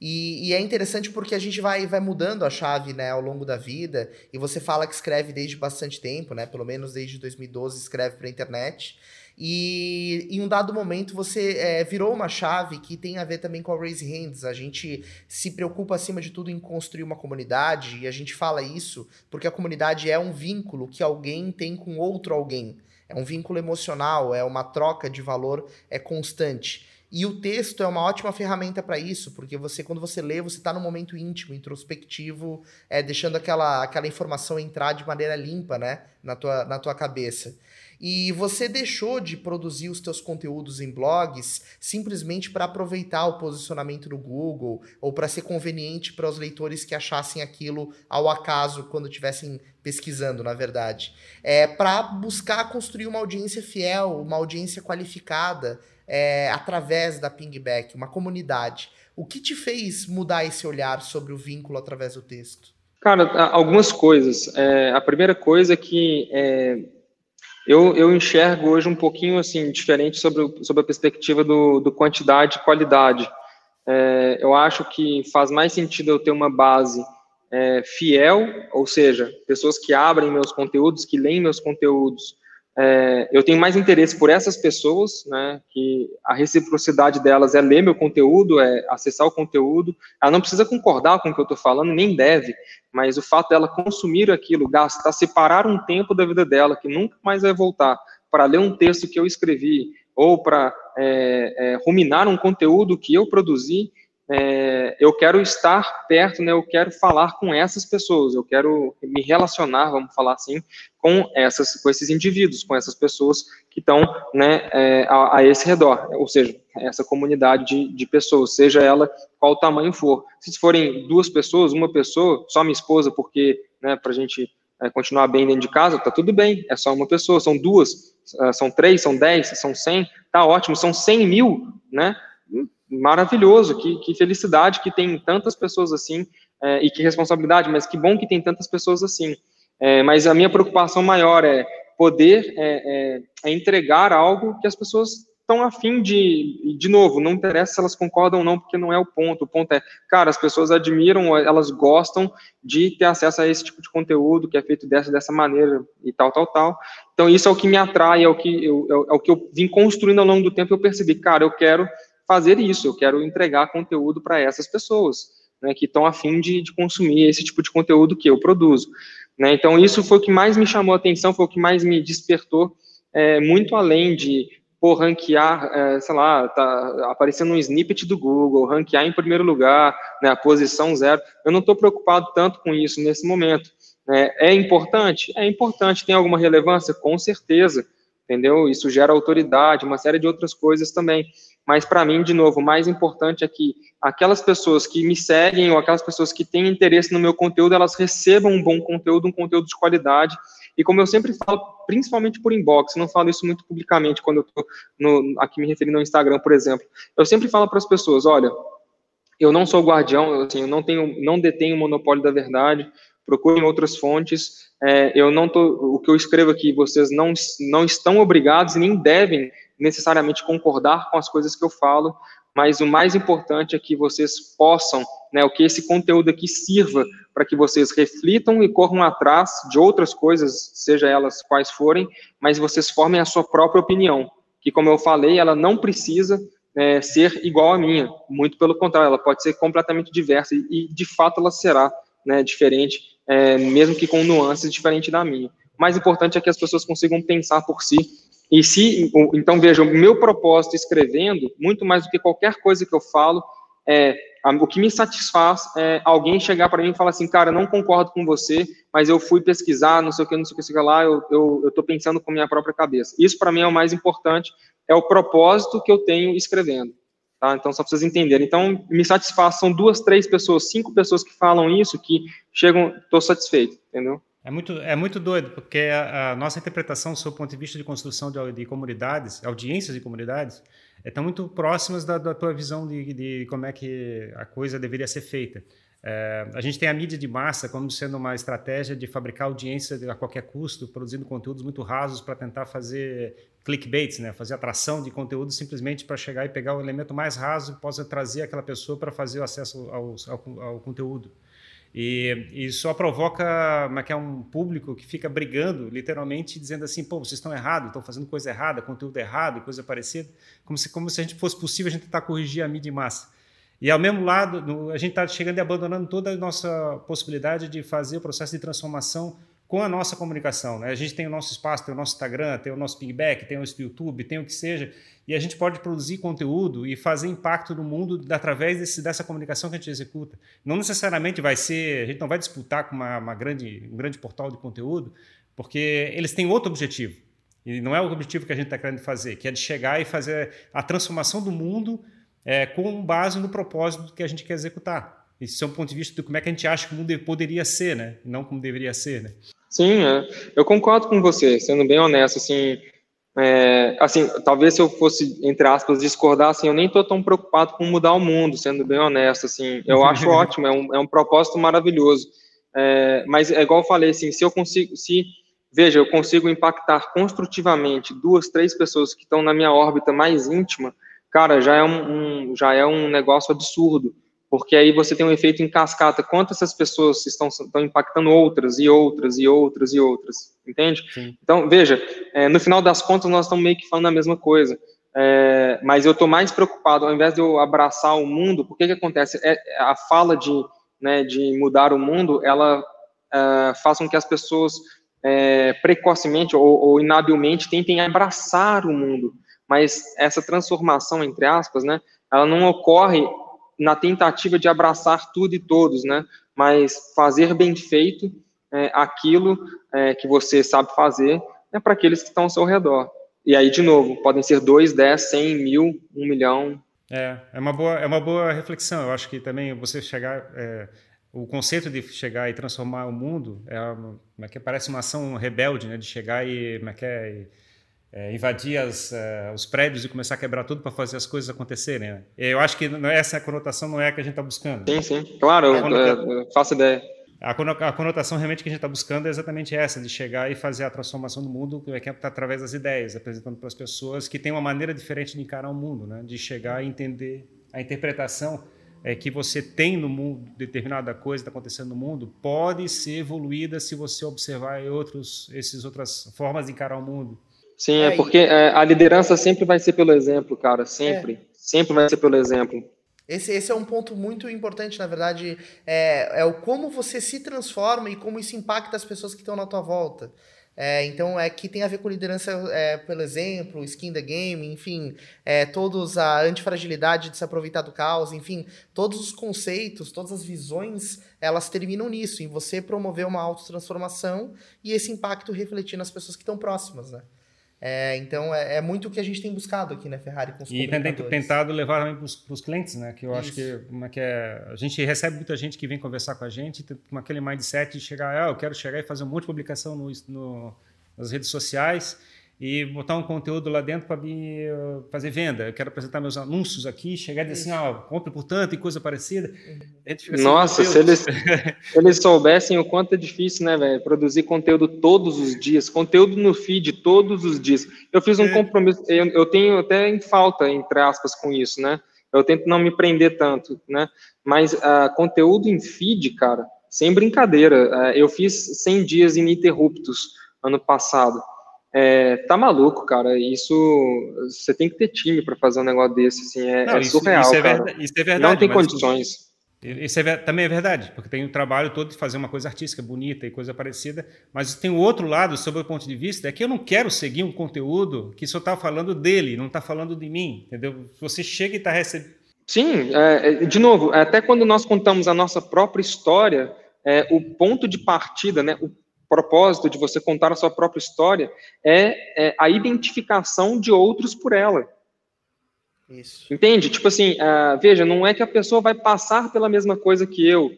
E, e, é interessante porque a gente vai, vai mudando a chave né, ao longo da vida. E você fala que escreve desde bastante tempo, né? Pelo menos desde 2012 escreve para a internet. E em um dado momento você é, virou uma chave que tem a ver também com a Raise Hands. A gente se preocupa acima de tudo em construir uma comunidade e a gente fala isso porque a comunidade é um vínculo que alguém tem com outro alguém. É um vínculo emocional, é uma troca de valor é constante. E o texto é uma ótima ferramenta para isso, porque você, quando você lê, você está num momento íntimo, introspectivo, é, deixando aquela, aquela informação entrar de maneira limpa, né, na tua, na tua cabeça. E você deixou de produzir os teus conteúdos em blogs simplesmente para aproveitar o posicionamento no Google ou para ser conveniente para os leitores que achassem aquilo ao acaso quando estivessem pesquisando, na verdade. É para buscar construir uma audiência fiel, uma audiência qualificada é, através da Pingback, uma comunidade. O que te fez mudar esse olhar sobre o vínculo através do texto? Cara, algumas coisas. É, a primeira coisa é que é, eu, eu enxergo hoje um pouquinho assim diferente sobre, sobre a perspectiva do, do quantidade e qualidade. É, eu acho que faz mais sentido eu ter uma base é, fiel, ou seja, pessoas que abrem meus conteúdos, que leem meus conteúdos, é, eu tenho mais interesse por essas pessoas, né, que a reciprocidade delas é ler meu conteúdo, é acessar o conteúdo. Ela não precisa concordar com o que eu estou falando, nem deve, mas o fato dela consumir aquilo, gastar, separar um tempo da vida dela, que nunca mais vai voltar, para ler um texto que eu escrevi, ou para é, é, ruminar um conteúdo que eu produzi, é, eu quero estar perto, né, eu quero falar com essas pessoas, eu quero me relacionar, vamos falar assim, com, essas, com esses indivíduos, com essas pessoas que estão né, é, a, a, esse redor, ou seja, essa comunidade de, de pessoas, seja ela qual o tamanho for. Se forem duas pessoas, uma pessoa, só minha esposa, porque né, para a gente é, continuar bem dentro de casa, tá tudo bem, é só uma pessoa, são duas, é, são três, são dez, são cem, tá ótimo, são cem mil, né? Maravilhoso, que, que felicidade que tem tantas pessoas assim, é, e que responsabilidade, mas que bom que tem tantas pessoas assim. É, mas a minha preocupação maior é poder é, é, é entregar algo que as pessoas estão afim de, de novo, não interessa se elas concordam ou não, porque não é o ponto. O ponto é, cara, as pessoas admiram, elas gostam de ter acesso a esse tipo de conteúdo que é feito dessa, dessa maneira e tal, tal, tal. Então, isso é o que me atrai, é o que eu, é o que eu vim construindo ao longo do tempo. Eu percebi, cara, eu quero fazer isso, eu quero entregar conteúdo para essas pessoas, né, que estão afim de, de consumir esse tipo de conteúdo que eu produzo. Né? Então, isso foi o que mais me chamou a atenção, foi o que mais me despertou, é, muito além de ranquear, é, sei lá, tá aparecendo um snippet do Google, ranquear em primeiro lugar, né, a posição zero. Eu não estou preocupado tanto com isso nesse momento. É, é importante? É importante. Tem alguma relevância? Com certeza. Entendeu? Isso gera autoridade, uma série de outras coisas também. Mas, para mim, de novo, o mais importante é que aquelas pessoas que me seguem ou aquelas pessoas que têm interesse no meu conteúdo, elas recebam um bom conteúdo, um conteúdo de qualidade. E como eu sempre falo, principalmente por inbox, não falo isso muito publicamente quando eu estou aqui me referindo ao Instagram, por exemplo. Eu sempre falo para as pessoas, olha, eu não sou guardião, assim, eu não tenho, não detenho o monopólio da verdade. Procurem outras fontes. É, eu não tô, o que eu escrevo aqui, vocês não não estão obrigados nem devem necessariamente concordar com as coisas que eu falo, mas o mais importante é que vocês possam, né, o que esse conteúdo aqui sirva para que vocês reflitam e corram atrás de outras coisas, seja elas quais forem, mas vocês formem a sua própria opinião, que como eu falei, ela não precisa é, ser igual à minha, muito pelo contrário, ela pode ser completamente diversa e, de fato ela será né, diferente, é, mesmo que com nuances diferentes da minha. O mais importante é que as pessoas consigam pensar por si e se, então veja, o meu propósito escrevendo, muito mais do que qualquer coisa que eu falo, é, o que me satisfaz é alguém chegar para mim e falar assim, cara, não concordo com você, mas eu fui pesquisar, não sei o que, não sei o que, sei lá, eu, tô pensando com minha própria cabeça. Isso para mim é o mais importante, é o propósito que eu tenho escrevendo. Tá? Então, só para vocês entenderem. Então, me satisfaz, são duas, três pessoas, cinco pessoas que falam isso, que chegam, estou satisfeito, entendeu? É muito, é muito doido, porque a, a nossa interpretação, sob o ponto de vista de construção de, de comunidades, audiências de comunidades, estão é, muito próximas da, da tua visão de, de, como é que a coisa deveria ser feita. É, a gente tem a mídia de massa como sendo uma estratégia de fabricar audiência a qualquer custo, produzindo conteúdos muito rasos para tentar fazer clickbaits, né? fazer atração de conteúdo simplesmente para chegar e pegar o elemento mais raso e possa trazer aquela pessoa para fazer o acesso ao, ao, ao conteúdo. E, e só provoca é que é um público que fica brigando, literalmente, dizendo assim: pô, vocês estão errados, estão fazendo coisa errada, conteúdo errado, coisa parecida, como se, como se a gente fosse possível a gente tentar corrigir a mídia em massa. E ao mesmo lado, a gente está chegando e abandonando toda a nossa possibilidade de fazer o processo de transformação com a nossa comunicação. Né? A gente tem o nosso espaço, tem o nosso Instagram, tem o nosso pingback, tem o nosso YouTube, tem o que seja, e a gente pode produzir conteúdo e fazer impacto no mundo através desse, dessa comunicação que a gente executa. Não necessariamente vai ser, a gente não vai disputar com uma, uma grande, um grande portal de conteúdo, porque eles têm outro objetivo. E não é o objetivo que a gente está querendo fazer, que é de chegar e fazer a transformação do mundo é, com base no propósito que a gente quer executar. Isso é um ponto de vista de como é que a gente acha que o mundo poderia ser, né? Não como deveria ser, né? Sim, é. eu concordo com você, sendo bem honesto, assim, é, assim, talvez se eu fosse, entre aspas, discordar, assim, eu nem estou tão preocupado com mudar o mundo, sendo bem honesto, assim, eu acho ótimo, é um, é um propósito maravilhoso, é, mas é igual eu falei, assim, se eu consigo, se, veja, eu consigo impactar construtivamente duas, três pessoas que estão na minha órbita mais íntima, cara, já é um, um já é um negócio absurdo, porque aí você tem um efeito em cascata. Quantas essas pessoas estão, estão impactando outras e outras e outras e outras, entende? Sim. Então, veja, é, no final das contas, nós estamos meio que falando a mesma coisa. É, mas eu estou mais preocupado, ao invés de eu abraçar o mundo, porque que acontece? É, a fala de, né, de mudar o mundo, ela é, faz com que as pessoas é, precocemente ou, ou inabilmente tentem abraçar o mundo. Mas essa transformação, entre aspas, né, ela não ocorre na tentativa de abraçar tudo e todos, né? Mas fazer bem feito é, aquilo é, que você sabe fazer é para aqueles que estão ao seu redor. E aí, de novo, podem ser dois, dez, cem, mil, um milhão. É, é uma boa, é uma boa reflexão. Eu acho que também você chegar, é, o conceito de chegar e transformar o mundo é, é que parece uma ação rebelde, né? De chegar e, é que é, é, invadir as, uh, os prédios e começar a quebrar tudo para fazer as coisas acontecerem. Né? Eu acho que não, é essa conotação não é a que a gente está buscando. Sim, sim, claro, eu, faço ideia. A conotação realmente que a gente está buscando é exatamente essa, de chegar e fazer a transformação do mundo que é através das ideias, apresentando para as pessoas que têm uma maneira diferente de encarar o mundo, né? de chegar e entender a interpretação é, que você tem no mundo, determinada coisa que está acontecendo no mundo, pode ser evoluída se você observar outros, essas outras formas de encarar o mundo. Sim, é, é porque é, a liderança sempre vai ser pelo exemplo, cara, sempre, é. sempre vai ser pelo exemplo. Esse, esse é um ponto muito importante, na verdade, é, é o como você se transforma e como isso impacta as pessoas que estão na tua volta. É, então, é que tem a ver com liderança, é, pelo exemplo, skin the game, enfim, é, todos a antifragilidade de se aproveitar do caos, enfim, todos os conceitos, todas as visões, elas terminam nisso, em você promover uma autotransformação e esse impacto refletir nas pessoas que estão próximas, né? É, então é, é, muito o que a gente tem buscado aqui na Ferrari com os E tem tentado levar também para os clientes, né? Que eu Isso. acho que, uma, que é, a gente recebe muita gente que vem conversar com a gente com aquele mindset de chegar, ah, eu quero chegar e fazer um monte de publicação no, no nas redes sociais e botar um conteúdo lá dentro para me fazer venda. Eu quero apresentar meus anúncios aqui, chegar e dizer assim, ó, compre por tanto e coisa parecida. Assim, Nossa, se eles, se eles soubessem o quanto é difícil, né, velho, produzir conteúdo todos os dias, conteúdo no feed todos os dias. Eu fiz um é. compromisso, eu, eu tenho até em falta, entre aspas, com isso, né? Eu tento não me prender tanto, né? Mas uh, conteúdo em feed, cara, sem brincadeira, uh, eu fiz 100 dias ininterruptos ano passado. É, tá maluco, cara. Isso você tem que ter time para fazer um negócio desse, assim, é, Não, é isso, surreal, isso é cara. Verdade, isso é verdade. Não tem condições. Isso é, também é verdade, porque tem o trabalho todo de fazer uma coisa artística bonita e coisa parecida, mas tem o outro lado, sob o ponto de vista, é que eu não quero seguir um conteúdo que só está falando dele, não está falando de mim, entendeu? Você chega e está recebendo. Sim, é, é, de novo, até quando nós contamos a nossa própria história, é, o ponto de partida, né, o propósito de você contar a sua própria história é, é a identificação de outros por ela. Isso. Entende? Tipo assim, uh, veja, não é que a pessoa vai passar pela mesma coisa que eu.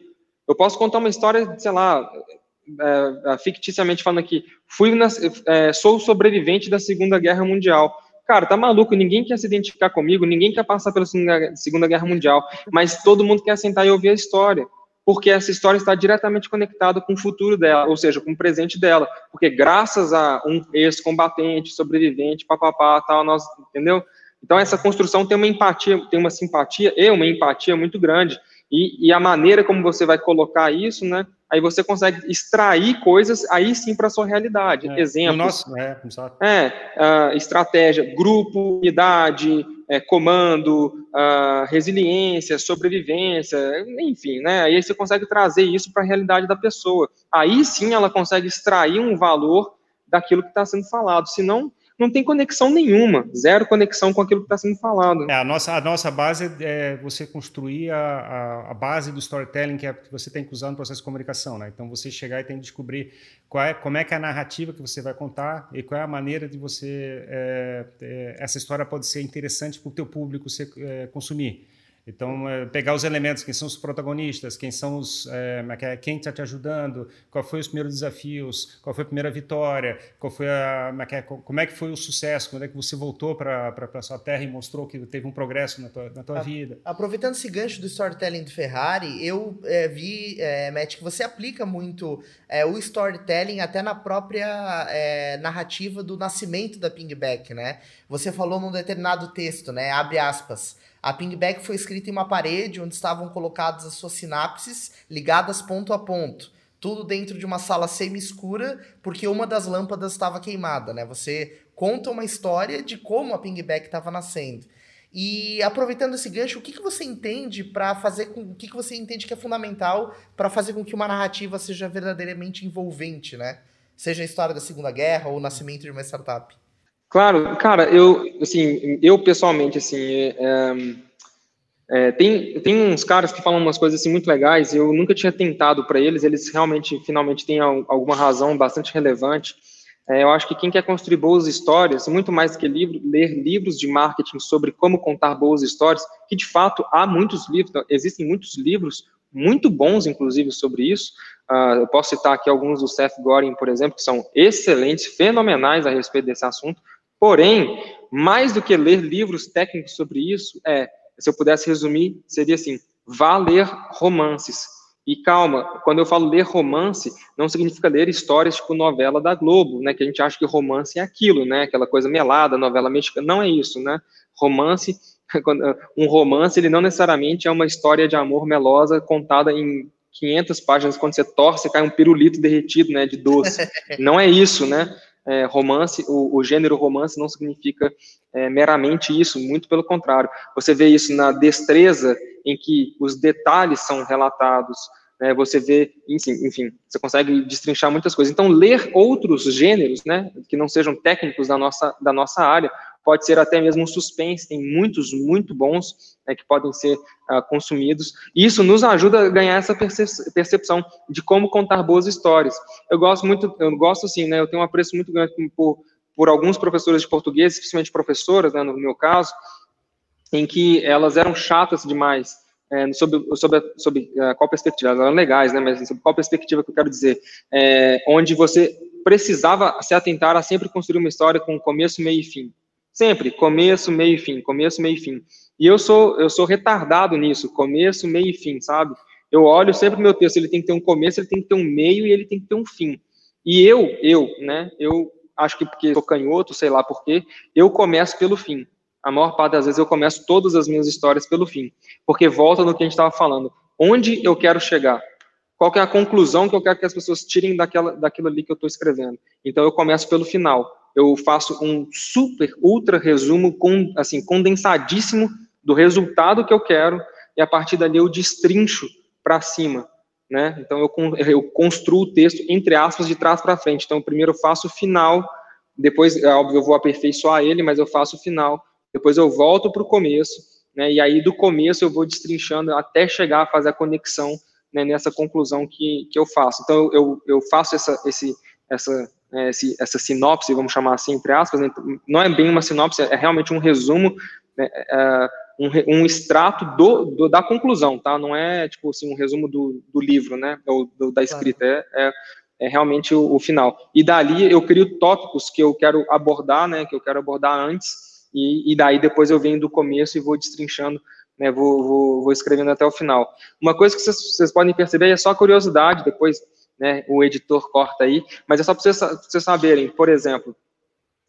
Eu posso contar uma história, sei lá, uh, ficticiamente falando aqui, fui na, uh, sou sobrevivente da Segunda Guerra Mundial. Cara, tá maluco, ninguém quer se identificar comigo, ninguém quer passar pela Segunda Guerra Mundial, mas todo mundo quer sentar e ouvir a história porque essa história está diretamente conectada com o futuro dela, ou seja, com o presente dela, porque graças a um ex-combatente, sobrevivente, papapá, tal, nós, entendeu? Então essa construção tem uma empatia, tem uma simpatia e uma empatia muito grande, e, e a maneira como você vai colocar isso, né, aí você consegue extrair coisas aí sim para a sua realidade. É, Exemplos. Nosso, é, é uh, estratégia, grupo, unidade, é, comando, resiliência, sobrevivência, enfim, né? Aí você consegue trazer isso para a realidade da pessoa. Aí sim ela consegue extrair um valor daquilo que está sendo falado. Senão, não tem conexão nenhuma, zero conexão com aquilo que está sendo falado. É, a, nossa, a nossa base é você construir a, a, a, base do storytelling que, é, que você tem que usar no processo de comunicação. Né? Então, você chegar e tem que descobrir qual é, como é que é a narrativa que você vai contar e qual é a maneira de você... É, é, essa história pode ser interessante para o teu público é, consumir. Então, é, pegar os elementos, quem são os protagonistas, quem são os, é, é quem está te ajudando, qual foi os primeiros desafios, qual foi a primeira vitória, qual foi a, como é que foi o sucesso, quando é que você voltou para a sua terra e mostrou que teve um progresso na tua, na tua a, vida. Aproveitando esse gancho do storytelling do Ferrari, eu é, vi, é, Matt, que você aplica muito é, o storytelling até na própria é, narrativa do nascimento da Pingback, né? Você falou num determinado texto, né? Abre aspas. A pingback foi escrita em uma parede onde estavam colocadas as suas sinapses ligadas ponto a ponto. Tudo dentro de uma sala semi-escura, porque uma das lâmpadas estava queimada, né? Você conta uma história de como a pingback estava nascendo. E aproveitando esse gancho, o que, que você entende para fazer com. O que, que você entende que é fundamental para fazer com que uma narrativa seja verdadeiramente envolvente, né? Seja a história da Segunda Guerra ou o nascimento de uma startup. Claro, cara, eu, assim, eu pessoalmente, assim, é, é, tem, tem uns caras que falam umas coisas assim muito legais, eu nunca tinha tentado para eles, eles realmente, finalmente, têm alguma razão bastante relevante. É, eu acho que quem quer construir boas histórias, muito mais do que livro, ler livros de marketing sobre como contar boas histórias, que de fato há muitos livros, existem muitos livros muito bons, inclusive, sobre isso. Uh, eu posso citar aqui alguns do Seth Godin, por exemplo, que são excelentes, fenomenais a respeito desse assunto. Porém, mais do que ler livros técnicos sobre isso, é, se eu pudesse resumir, seria assim: vá ler romances. E calma, quando eu falo ler romance, não significa ler histórias tipo novela da Globo, né? Que a gente acha que romance é aquilo, né? Aquela coisa melada, novela mexicana. Não é isso, né? Romance, um romance, ele não necessariamente é uma história de amor melosa contada em 500 páginas, quando você torce, cai um pirulito derretido, né? De doce. Não é isso, né? É, romance, o, o, gênero romance não significa é, meramente isso, muito pelo contrário. Você vê isso na destreza em que os detalhes são relatados, né, você vê, enfim, você consegue destrinchar muitas coisas. Então, ler outros gêneros, né, que não sejam técnicos da nossa, da nossa área, pode ser até mesmo um suspense, tem muitos, muito bons, né, que podem ser uh, consumidos, e isso nos ajuda a ganhar essa percepção de como contar boas histórias. Eu gosto muito, eu gosto assim, né, eu tenho um apreço muito grande por, por alguns professores de português, especialmente professoras, né, no meu caso, em que elas eram chatas demais, é, sobre, sobre, sobre uh, qual perspectiva, elas eram legais, né, mas sobre qual perspectiva que eu quero dizer, é, onde você precisava se atentar a sempre construir uma história com começo, meio e fim. Sempre, começo, meio e fim, começo, meio e fim. E eu sou, eu sou retardado nisso, começo, meio e fim, sabe? Eu olho sempre meu texto, ele tem que ter um começo, ele tem que ter um meio e ele tem que ter um fim. E eu, eu, né, eu acho que porque sou canhoto, sei lá por quê, eu começo pelo fim. A maior parte das vezes eu começo todas as minhas histórias pelo fim, porque volta no que a gente estava falando. Onde eu quero chegar? Qual é a conclusão que eu quero que as pessoas tirem daquela, daquilo ali que eu estou escrevendo? Então eu começo pelo final. Eu faço um super, ultra resumo, com, assim, condensadíssimo do resultado que eu quero, e a partir dali eu destrincho para cima. Né? Então eu, eu construo o texto, entre aspas, de trás para frente. Então primeiro eu faço o final, depois, é óbvio, eu vou aperfeiçoar ele, mas eu faço o final, depois eu volto para o começo, né, e aí do começo eu vou destrinchando até chegar a fazer a conexão né, nessa conclusão que, que eu faço. Então eu, eu faço essa, esse, essa, esse, essa sinopse, vamos chamar assim, entre aspas, né, não é bem uma sinopse, é realmente um resumo, né, é, um, um, extrato do, do, da conclusão, tá? Não é tipo assim um resumo do, do livro, né? Ou do, da escrita, é, é, é realmente o, o, final. E dali eu crio tópicos que eu quero abordar, né? Que eu quero abordar antes e, e daí depois eu venho do começo e vou destrinchando, né, vou, vou, vou escrevendo até o final. Uma coisa que vocês, vocês podem perceber é só curiosidade, depois né, o editor corta aí, mas é só para vocês, vocês saberem, por exemplo,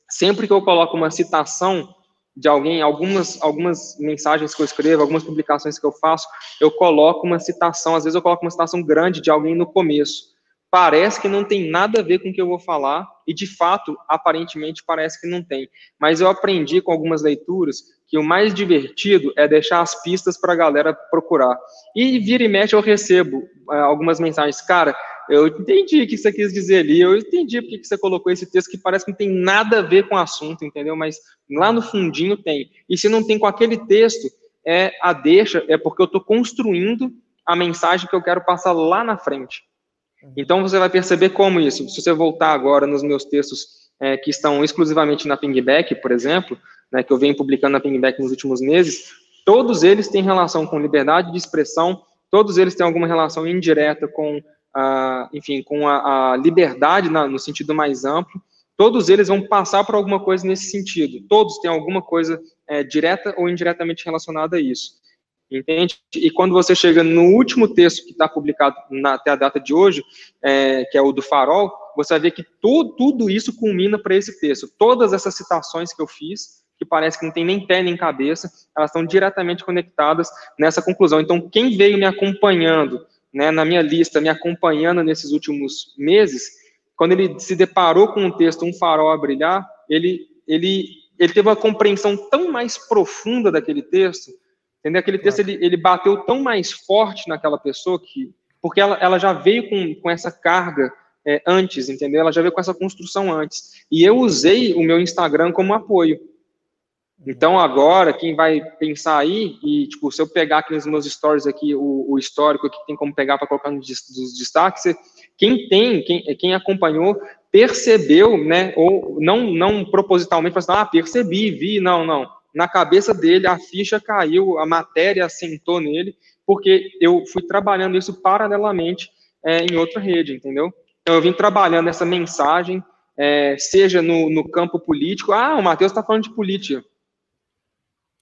sempre que eu coloco uma citação de alguém, algumas, algumas mensagens que eu escrevo, algumas publicações que eu faço, eu coloco uma citação, às vezes eu coloco uma citação grande de alguém no começo parece que não tem nada a ver com o que eu vou falar, e de fato, aparentemente, parece que não tem. Mas eu aprendi com algumas leituras que o mais divertido é deixar as pistas para a galera procurar. E vira e mexe eu recebo uh, algumas mensagens, cara, eu entendi o que você quis dizer ali, eu entendi porque que você colocou esse texto que parece que não tem nada a ver com o assunto, entendeu? Mas lá no fundinho tem. E se não tem com aquele texto, é a deixa, é porque eu estou construindo a mensagem que eu quero passar lá na frente. Então você vai perceber como isso. Se você voltar agora nos meus textos é, que estão exclusivamente na Pingback, por exemplo, né, que eu venho publicando na Pingback nos últimos meses, todos eles têm relação com liberdade de expressão, todos eles têm alguma relação indireta com, a, enfim, com a, a liberdade na, no sentido mais amplo. Todos eles vão passar por alguma coisa nesse sentido. Todos têm alguma coisa é, direta ou indiretamente relacionada a isso. Entende? E quando você chega no último texto que está publicado na, até a data de hoje, é, que é o do Farol, você vai ver que tudo, tudo isso culmina para esse texto. Todas essas citações que eu fiz, que parece que não tem nem pé nem cabeça, elas estão diretamente conectadas nessa conclusão. Então, quem veio me acompanhando, né, na minha lista, me acompanhando nesses últimos meses, quando ele se deparou com o texto Um Farol a Brilhar, ele, ele, ele teve uma compreensão tão mais profunda daquele texto, Entendeu? Aquele texto ele, ele bateu tão mais forte naquela pessoa que. Porque ela, ela já veio com, com essa carga é, antes, entendeu? Ela já veio com essa construção antes. E eu usei o meu Instagram como apoio. Então, agora, quem vai pensar aí, e, tipo, se eu pegar aqui nos meus stories aqui, o, o histórico que tem como pegar para colocar nos destaques, quem tem, quem, quem acompanhou, percebeu, né, ou não, não propositalmente, assim, ah, percebi, vi, não, não na cabeça dele a ficha caiu, a matéria assentou nele, porque eu fui trabalhando isso paralelamente é, em outra rede, entendeu? Então eu vim trabalhando essa mensagem, é, seja no, no, campo político, ah, o Matheus está falando de política.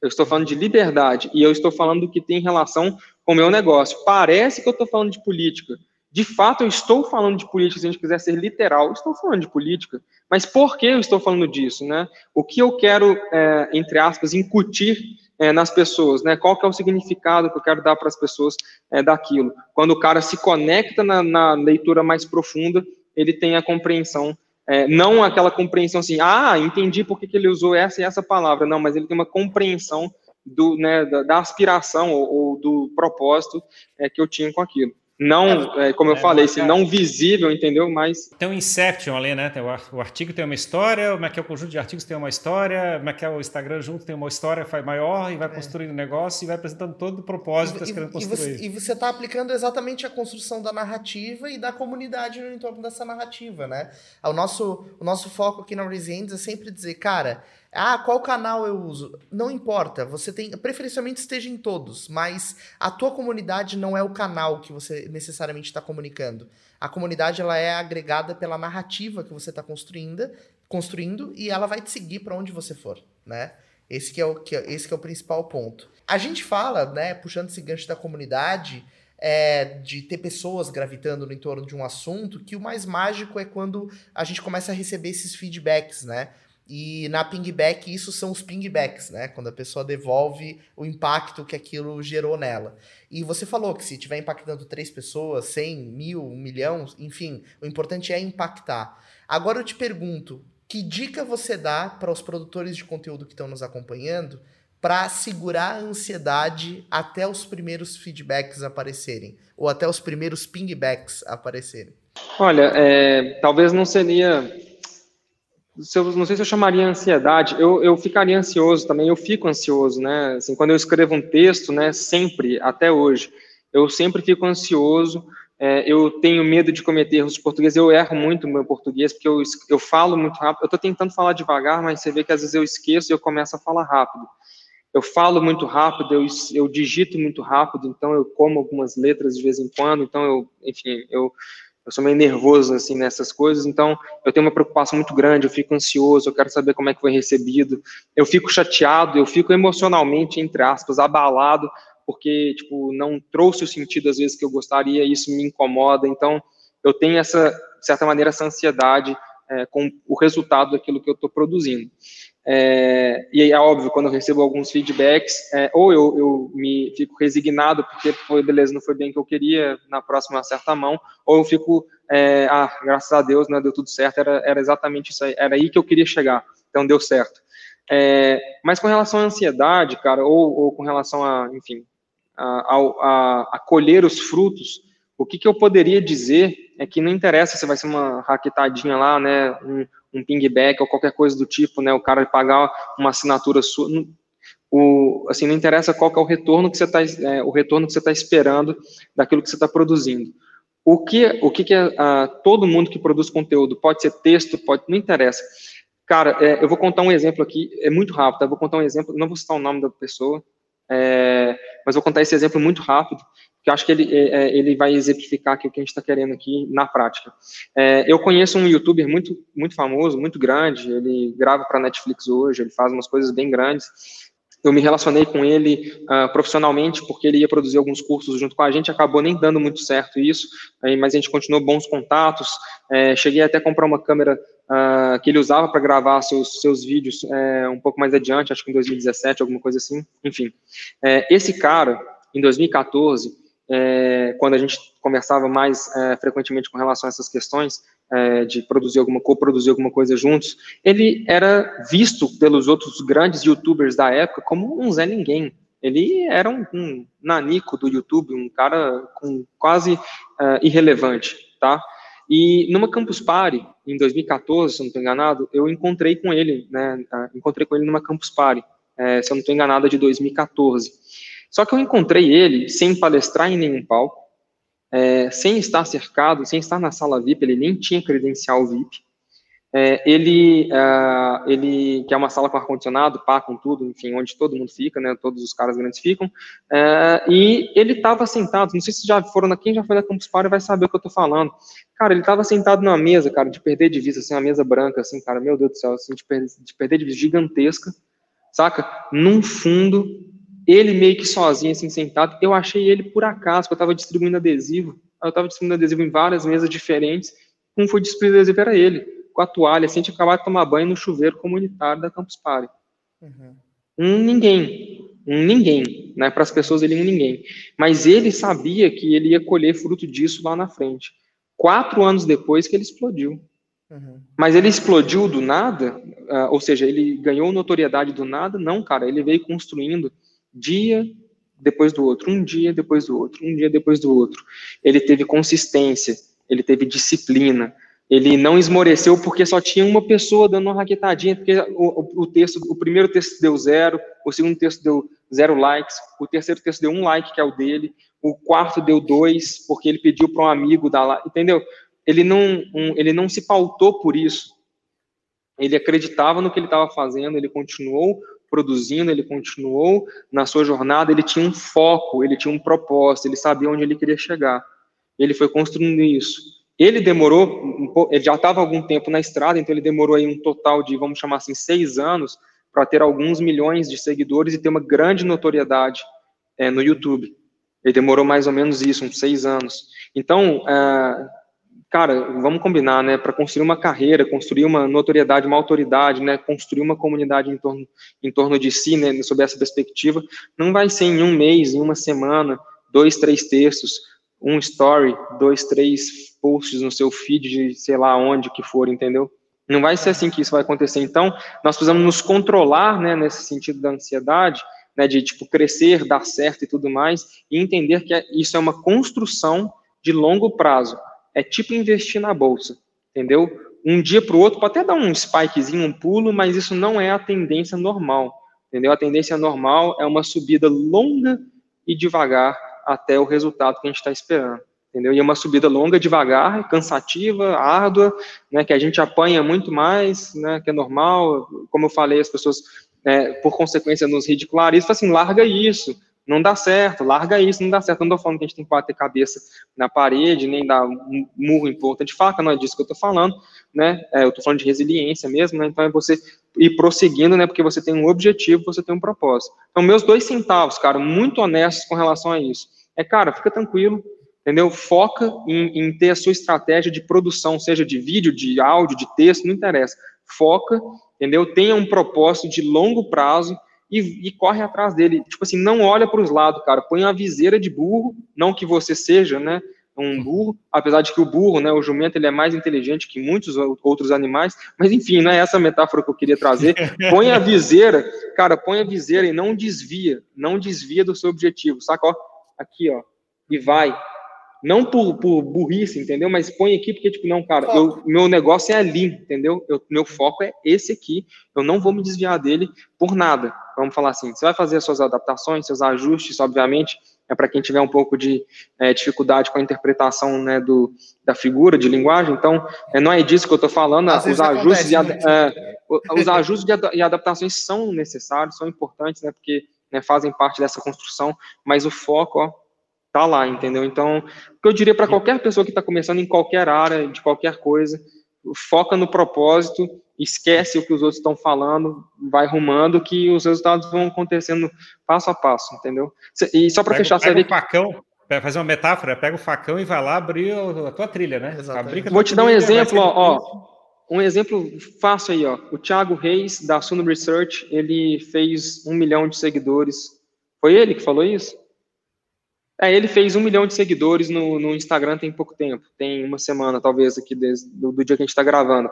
Eu estou falando de liberdade e eu estou falando do que tem relação com o meu negócio. Parece que eu estou falando de política, de fato, eu estou falando de política, se a gente quiser ser literal, estou falando de política. Mas por que eu estou falando disso, né? O que eu quero, é, entre aspas, incutir é, nas pessoas, né? Qual que é o significado que eu quero dar para as pessoas é, daquilo? Quando o cara se conecta na, na, leitura mais profunda, ele tem a compreensão É, não aquela compreensão assim, ah, entendi por que, que ele usou essa e essa palavra. Não, mas ele tem uma compreensão do, né, da, da aspiração ou, ou, do propósito é, que eu tinha com aquilo. Não, é, como eu é, falei, se não visível, entendeu? Mas. Tem um Inception ali, né? Tem o, o artigo tem uma história, como é que é o conjunto de artigos tem uma história, como é que é o Instagram junto tem uma história, faz maior e vai é. construindo o negócio e vai apresentando todo o propósito que está querendo construir. E você está aplicando exatamente a construção da narrativa e da comunidade no entorno dessa narrativa, né? O nosso, o nosso foco aqui na Resilience é sempre dizer, cara, ah, qual canal eu uso? Não importa, você tem, preferencialmente esteja em todos, mas a tua comunidade não é o canal que você necessariamente está comunicando. A comunidade ela é agregada pela narrativa que você está construindo, construindo e ela vai te seguir para onde você for, né? Esse que é o que esse que é o principal ponto. A gente fala, né, puxando esse gancho da comunidade, é, de ter pessoas gravitando no entorno de um assunto, que o mais mágico é quando a gente começa a receber esses feedbacks, né? E na pingback, isso são os pingbacks, né? Quando a pessoa devolve o impacto que aquilo gerou nela. E você falou que se estiver impactando três pessoas, cem, mil, um milhão, enfim, o importante é impactar. Agora eu te pergunto, que dica você dá para os produtores de conteúdo que estão nos acompanhando para segurar a ansiedade até os primeiros feedbacks aparecerem? Ou até os primeiros pingbacks aparecerem? Olha, é, talvez não seria se eu, não sei se eu chamaria ansiedade, eu, eu ficaria ansioso também, eu fico ansioso, né? Assim, quando eu escrevo um texto, né, sempre, até hoje, eu sempre fico ansioso, é, eu tenho medo de cometer erros de português, eu erro muito no meu português, porque eu, eu falo muito rápido, eu estou tentando falar devagar, mas você vê que às vezes eu esqueço e eu começo a falar rápido. Eu falo muito rápido, eu, eu digito muito rápido, então eu como algumas letras de vez em quando, então eu, enfim, eu eu sou meio nervoso assim nessas coisas, então eu tenho uma preocupação muito grande, eu fico ansioso, eu quero saber como é que foi recebido, eu fico chateado, eu fico emocionalmente entre aspas abalado porque tipo não trouxe o sentido às vezes que eu gostaria, e isso me incomoda, então eu tenho essa de certa maneira essa ansiedade é, com o resultado daquilo que eu estou produzindo. É, e é óbvio, quando eu recebo alguns feedbacks, é, ou eu, eu, me fico resignado porque foi beleza, não foi bem o que eu queria, na próxima acerta a mão, ou eu fico, é, ah, graças a Deus, né, deu tudo certo, era, era exatamente isso aí, era aí que eu queria chegar, então deu certo. É, mas com relação à ansiedade, cara, ou, ou com relação a, enfim, a, a, a colher os frutos, o que, que eu poderia dizer é que não interessa se vai ser uma raquetadinha lá, né, um, um pingback ou qualquer coisa do tipo, né, o cara pagar uma assinatura sua, o, assim, não interessa qual é o retorno que você está, é, o retorno que você está esperando daquilo que você está produzindo. O que, o que, que é, todo mundo que produz conteúdo, pode ser texto, pode, não interessa. Cara, é, eu vou contar um exemplo aqui, é muito rápido, eu vou contar um exemplo, não vou citar o nome da pessoa, é, mas vou contar esse exemplo muito rápido, que eu acho que ele, é, é, ele vai exemplificar aqui o que a gente está querendo aqui na prática. É, eu conheço um youtuber muito, muito famoso, muito grande, ele grava para Netflix hoje, ele faz umas coisas bem grandes. Eu me relacionei com ele uh, profissionalmente, porque ele ia produzir alguns cursos junto com a gente, acabou nem dando muito certo isso, aí, mas a gente continuou bons contatos. É, cheguei até a comprar uma câmera uh, que ele usava para gravar seus, seus vídeos é, um pouco mais adiante, acho que em 2017, alguma coisa assim. Enfim, é, esse cara, em 2014, é, quando a gente conversava mais é, frequentemente com relação a essas questões é, de produzir alguma co-produzir alguma coisa juntos, ele era visto pelos outros grandes YouTubers da época como um Zé Ninguém. Ele era um, um nanico do YouTube, um cara com quase uh, irrelevante, tá? E numa Campus Party, em 2014, se eu não estou enganado, eu encontrei com ele, né? Encontrei com ele numa Campus Party, uh, se eu não estou enganado, é de 2014. Só que eu encontrei ele sem palestrar em nenhum palco, é, sem estar cercado, sem estar na sala VIP, ele nem tinha credencial VIP. É, ele, uh, ele, que é uma sala com ar-condicionado, pá, com tudo, enfim, onde todo mundo fica, né, todos os caras grandes ficam, uh, e ele estava sentado, não sei se já foram, quem já foi na Campus Party vai saber o que eu estou falando. Cara, ele estava sentado numa mesa, cara, de perder de vista, assim, uma mesa branca, assim, cara, meu Deus do céu, assim, de, per de perder de vista gigantesca, saca? Num fundo ele meio que sozinho, assim, sentado. Eu achei ele por acaso, porque eu estava distribuindo adesivo. Eu estava distribuindo adesivo em várias mesas diferentes. Um foi distribuir adesivo era ele, com a toalha, assim, a gente acabado de tomar banho no chuveiro comunitário da Campus Party. Uhum. Um ninguém, um ninguém, né? Para as pessoas ele um ninguém. Mas ele sabia que ele ia colher fruto disso lá na frente. Quatro anos depois que ele explodiu. Uhum. Mas ele explodiu do nada, uh, ou seja, ele ganhou notoriedade do nada? Não, cara, ele veio construindo dia depois do outro, um dia depois do outro, um dia depois do outro. Ele teve consistência, ele teve disciplina, ele não esmoreceu porque só tinha uma pessoa dando uma raquetadinha, porque o, o, texto, o primeiro texto deu zero, o segundo texto deu zero likes, o terceiro texto deu um like, que é o dele, o quarto deu dois, porque ele pediu para um amigo dar lá, entendeu? Ele não, um, ele não se pautou por isso. Ele acreditava no que ele estava fazendo, ele continuou produzindo, ele continuou na sua jornada, ele tinha um foco, ele tinha um propósito, ele sabia onde ele queria chegar. Ele foi construindo isso. Ele demorou, ele já estava algum tempo na estrada, então ele demorou aí um total de, vamos chamar assim, seis anos para ter alguns milhões de seguidores e ter uma grande notoriedade é, no YouTube. Ele demorou mais ou menos isso, uns seis anos. Então, é, cara, vamos combinar, né? Para construir uma carreira, construir uma notoriedade, uma autoridade, né? Construir uma comunidade em torno, em torno de si, né? Sob essa perspectiva, não vai ser em um mês, em uma semana, dois, três textos, um story, dois, três posts no seu feed de sei lá onde que for, entendeu? Não vai ser assim que isso vai acontecer. Então, nós precisamos nos controlar, né, nesse sentido da ansiedade, né, de tipo crescer, dar certo e tudo mais, e entender que é, isso é uma construção de longo prazo. É tipo investir na bolsa, entendeu? Um dia para o outro pode até dar um spikezinho, um pulo, mas isso não é a tendência normal, entendeu? A tendência normal é uma subida longa e devagar até o resultado que a gente está esperando entendeu? E é uma subida longa, devagar, cansativa, árdua, né, que a gente apanha muito mais, né, que é normal, como eu falei, as pessoas, né, por consequência, nos ridicularizam, assim, larga isso, não dá certo, larga isso, não dá certo. Não estou falando que a gente tem que bater cabeça na parede, nem dar um murro em ponta de faca, não é disso que eu estou falando, né? É, eu estou falando de resiliência mesmo, né? Então é você ir prosseguindo, né? Porque você tem um objetivo, você tem um propósito. Então, meus dois centavos, cara, muito honestos com relação a isso. É, cara, fica tranquilo, entendeu? Foca em, em, ter a sua estratégia de produção, seja de vídeo, de áudio, de texto, não interessa. Foca, entendeu? Tenha um propósito de longo prazo e, e corre atrás dele. Tipo assim, não olha para os lados, cara. Põe uma viseira de burro, não que você seja, né? Um burro, apesar de que o burro, né, o jumento, ele é mais inteligente que muitos outros animais, mas enfim, não é essa metáfora que eu queria trazer. Põe a viseira, cara, põe a viseira e não desvia, não desvia do seu objetivo, saca? Ó, aqui, ó, e vai, não por, por burrice, entendeu? Mas põe aqui porque, tipo, não, cara, eu, meu negócio é ali, entendeu? Eu, meu foco é esse aqui. Eu não vou me desviar dele por nada. Vamos falar assim. Você vai fazer as suas adaptações, seus ajustes, obviamente, é para quem tiver um pouco de é, dificuldade com a interpretação né, do, da figura de linguagem. Então, é, não é disso que eu estou falando. os ajustes, e, né? é, os ajustes e adaptações são necessários, são importantes, né, porque né, fazem parte dessa construção. Mas o foco, ó, tá lá, entendeu? Então, o que eu diria para qualquer pessoa que está começando em qualquer área, de qualquer coisa, foca no propósito, esquece o que os outros estão falando, vai rumando que os resultados vão acontecendo passo a passo, entendeu? E só para fechar, pega você o facão, fazer uma metáfora, pega o facão e vai lá abrir a tua trilha, né? Vou te dar um exemplo, ó, ó, um exemplo fácil aí, ó. O Thiago Reis da Suno Research, ele fez um milhão de seguidores. Foi ele que falou isso? É, ele fez um milhão de seguidores no, no Instagram tem pouco tempo, tem uma semana, talvez, aqui desde, do, do dia que a gente está gravando.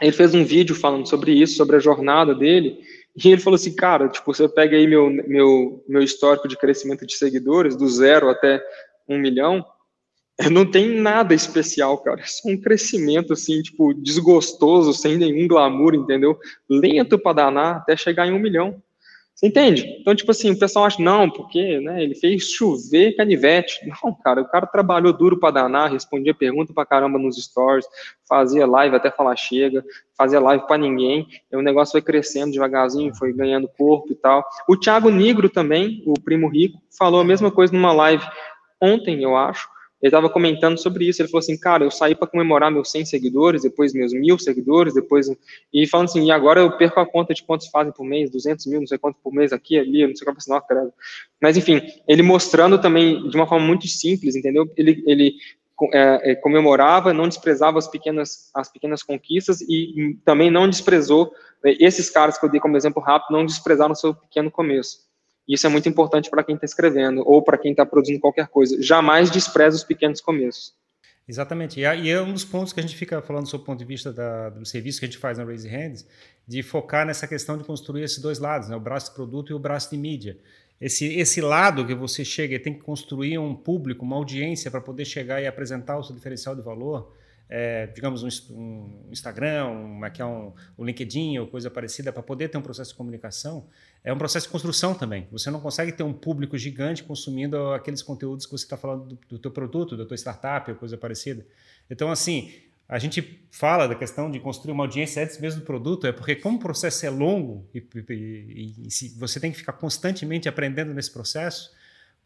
Ele fez um vídeo falando sobre isso, sobre a jornada dele, e ele falou assim, cara, tipo, você pega aí meu, meu, meu histórico de crescimento de seguidores, do zero até um milhão, não tem nada especial, cara. É só um crescimento, assim, tipo, desgostoso, sem nenhum glamour, entendeu? Lento para danar até chegar em um milhão. Você entende? Então, tipo assim, o pessoal acha, não, porque né, ele fez chover canivete. Não, cara, o cara trabalhou duro para danar, respondia pergunta para caramba nos stories, fazia live até falar chega, fazia live para ninguém, e o negócio foi crescendo devagarzinho, foi ganhando corpo e tal. O Thiago Negro também, o primo rico, falou a mesma coisa numa live ontem, eu acho, ele estava comentando sobre isso. Ele falou assim, cara, eu saí para comemorar meus 100 seguidores, depois meus mil seguidores, depois. E falando assim, e agora eu perco a conta de quantos fazem por mês, 200 mil, não sei quanto por mês aqui, ali, não sei quanto, não, credo. Mas, enfim, ele mostrando também de uma forma muito simples, entendeu? Ele, ele é, é, comemorava, não desprezava as pequenas, as pequenas conquistas e também não desprezou, é, esses caras que eu dei como exemplo rápido, não desprezaram o seu pequeno começo. Isso é muito importante para quem está escrevendo ou para quem está produzindo qualquer coisa. Jamais despreze os pequenos começos. Exatamente. E é um dos pontos que a gente fica falando sob o ponto de vista da, do serviço que a gente faz na Raise Hands, de focar nessa questão de construir esses dois lados, né? o braço de produto e o braço de mídia. Esse, esse lado que você chega e tem que construir um público, uma audiência para poder chegar e apresentar o seu diferencial de valor, é, digamos, um, um, Instagram, um, é é um, um LinkedIn ou coisa parecida, para poder ter um processo de comunicação, é um processo de construção também. Você não consegue ter um público gigante consumindo aqueles conteúdos que você está falando do, do teu produto, da tua startup ou coisa parecida. Então, assim, a gente fala da questão de construir uma audiência antes mesmo do produto, é porque como o processo é longo e, e, e, e você tem que ficar constantemente aprendendo nesse processo,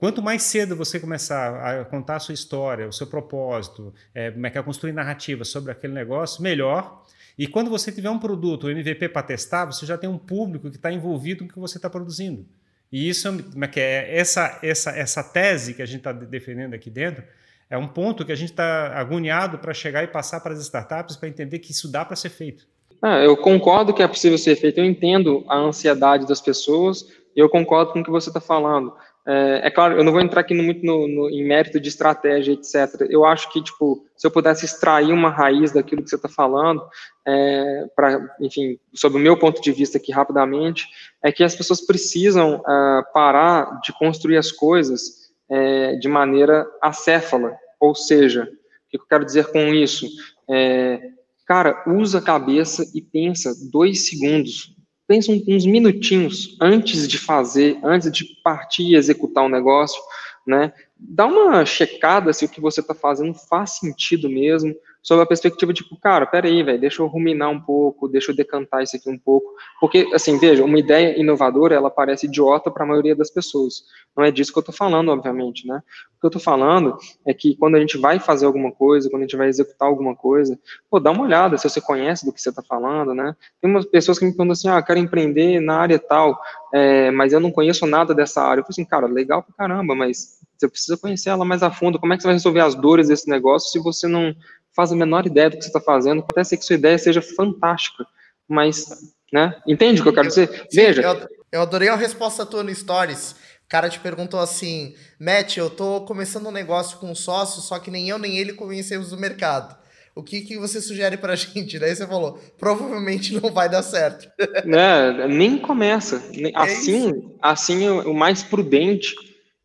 Quanto mais cedo você começar a contar a sua história, o seu propósito, é, como é que é construir narrativa sobre aquele negócio, melhor. E quando você tiver um produto, um MVP para testar, você já tem um público que está envolvido no que você está produzindo. E isso é que é essa essa essa tese que a gente está defendendo aqui dentro é um ponto que a gente está agoniado para chegar e passar para as startups para entender que isso dá para ser feito. Ah, eu concordo que é possível ser feito. Eu entendo a ansiedade das pessoas. E eu concordo com o que você está falando. É, é, claro, eu não vou entrar aqui muito no, no, em mérito de estratégia, etc. Eu acho que, tipo, se eu pudesse extrair uma raiz daquilo que você está falando, é, para, enfim, sob o meu ponto de vista aqui rapidamente, é que as pessoas precisam uh, parar de construir as coisas é, de maneira acéfala. Ou seja, o que eu quero dizer com isso? É, cara, usa a cabeça e pensa dois segundos pensa uns minutinhos antes de fazer, antes de partir e executar um negócio, né? Dá uma checada se o que você está fazendo faz sentido mesmo, sob a perspectiva de, tipo, cara, peraí, velho, deixa eu ruminar um pouco, deixa eu decantar isso aqui um pouco. Porque, assim, veja, uma ideia inovadora, ela parece idiota para a maioria das pessoas. Não é disso que eu estou falando, obviamente, né? O que eu estou falando é que quando a gente vai fazer alguma coisa, quando a gente vai executar alguma coisa, pô, dá uma olhada se você conhece do que você está falando, né? Tem umas pessoas que me perguntam assim, ah, quero empreender na área tal, é, mas eu não conheço nada dessa área. Eu falo assim, cara, legal pra caramba, mas você precisa conhecer ela mais a fundo. Como é que você vai resolver as dores desse negócio se você não faz a menor ideia do que você está fazendo, pode ser que sua ideia seja fantástica, mas, né? Entende o que eu quero dizer? Veja. Eu, eu adorei a resposta tua no Stories. O cara te perguntou assim, Matt, eu tô começando um negócio com um sócio, só que nem eu nem ele conhecemos o mercado. O que, que você sugere pra gente? Daí você falou, provavelmente não vai dar certo. É, nem começa. Assim, é assim o mais prudente,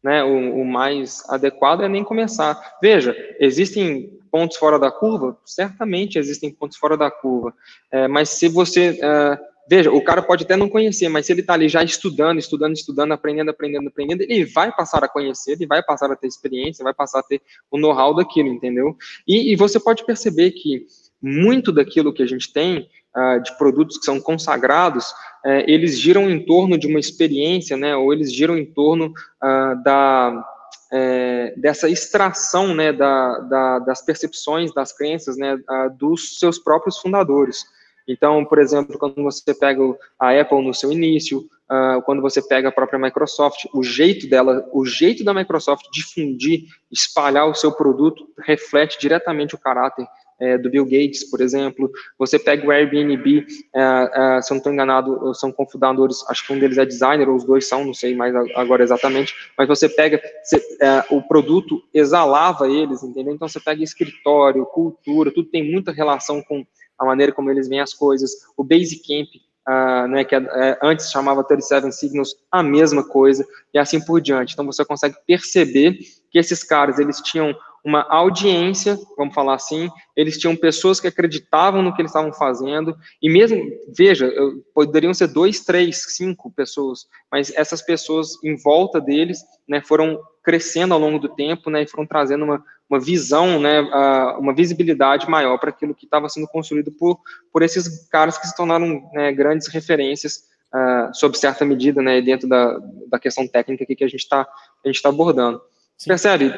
né, o, o mais adequado é nem começar. Veja, existem pontos fora da curva? Certamente existem pontos fora da curva. É, mas se você. É, veja, o cara pode até não conhecer, mas se ele está ali já estudando, estudando, estudando, aprendendo, aprendendo, aprendendo, ele vai passar a conhecer, ele vai passar a ter experiência, vai passar a ter o know-how daquilo, entendeu? E, e, você pode perceber que muito daquilo que a gente tem, uh, de produtos que são consagrados, uh, eles giram em torno de uma experiência, né, ou eles giram em torno uh, da é, dessa extração né, da, da, das percepções, das crenças né, a, dos seus próprios fundadores. Então, por exemplo, quando você pega a Apple no seu início, uh, quando você pega a própria Microsoft, o jeito dela, o jeito da Microsoft difundir, espalhar o seu produto reflete diretamente o caráter é, do Bill Gates, por exemplo. Você pega o Airbnb, é, é, se eu não estou enganado, são cofundadores, acho que um deles é designer, ou os dois são, não sei mais agora exatamente, mas você pega, você, é, o produto exalava eles, entendeu? Então você pega escritório, cultura, tudo tem muita relação com a maneira como eles veem as coisas. O Basecamp, uh, né, que é, antes chamava 37 Signals, a mesma coisa, e assim por diante. Então você consegue perceber que esses caras, eles tinham uma audiência, vamos falar assim, eles tinham pessoas que acreditavam no que eles estavam fazendo, e mesmo, veja, poderiam ser dois, três, cinco pessoas, mas essas pessoas em volta deles, né, foram crescendo ao longo do tempo, né, e foram trazendo uma, uma visão, né, uma visibilidade maior para aquilo que estava sendo construído por, por esses caras que se tornaram né, grandes referências uh, sob certa medida, né, dentro da, da questão técnica que a gente está tá abordando. Sim. Percebe?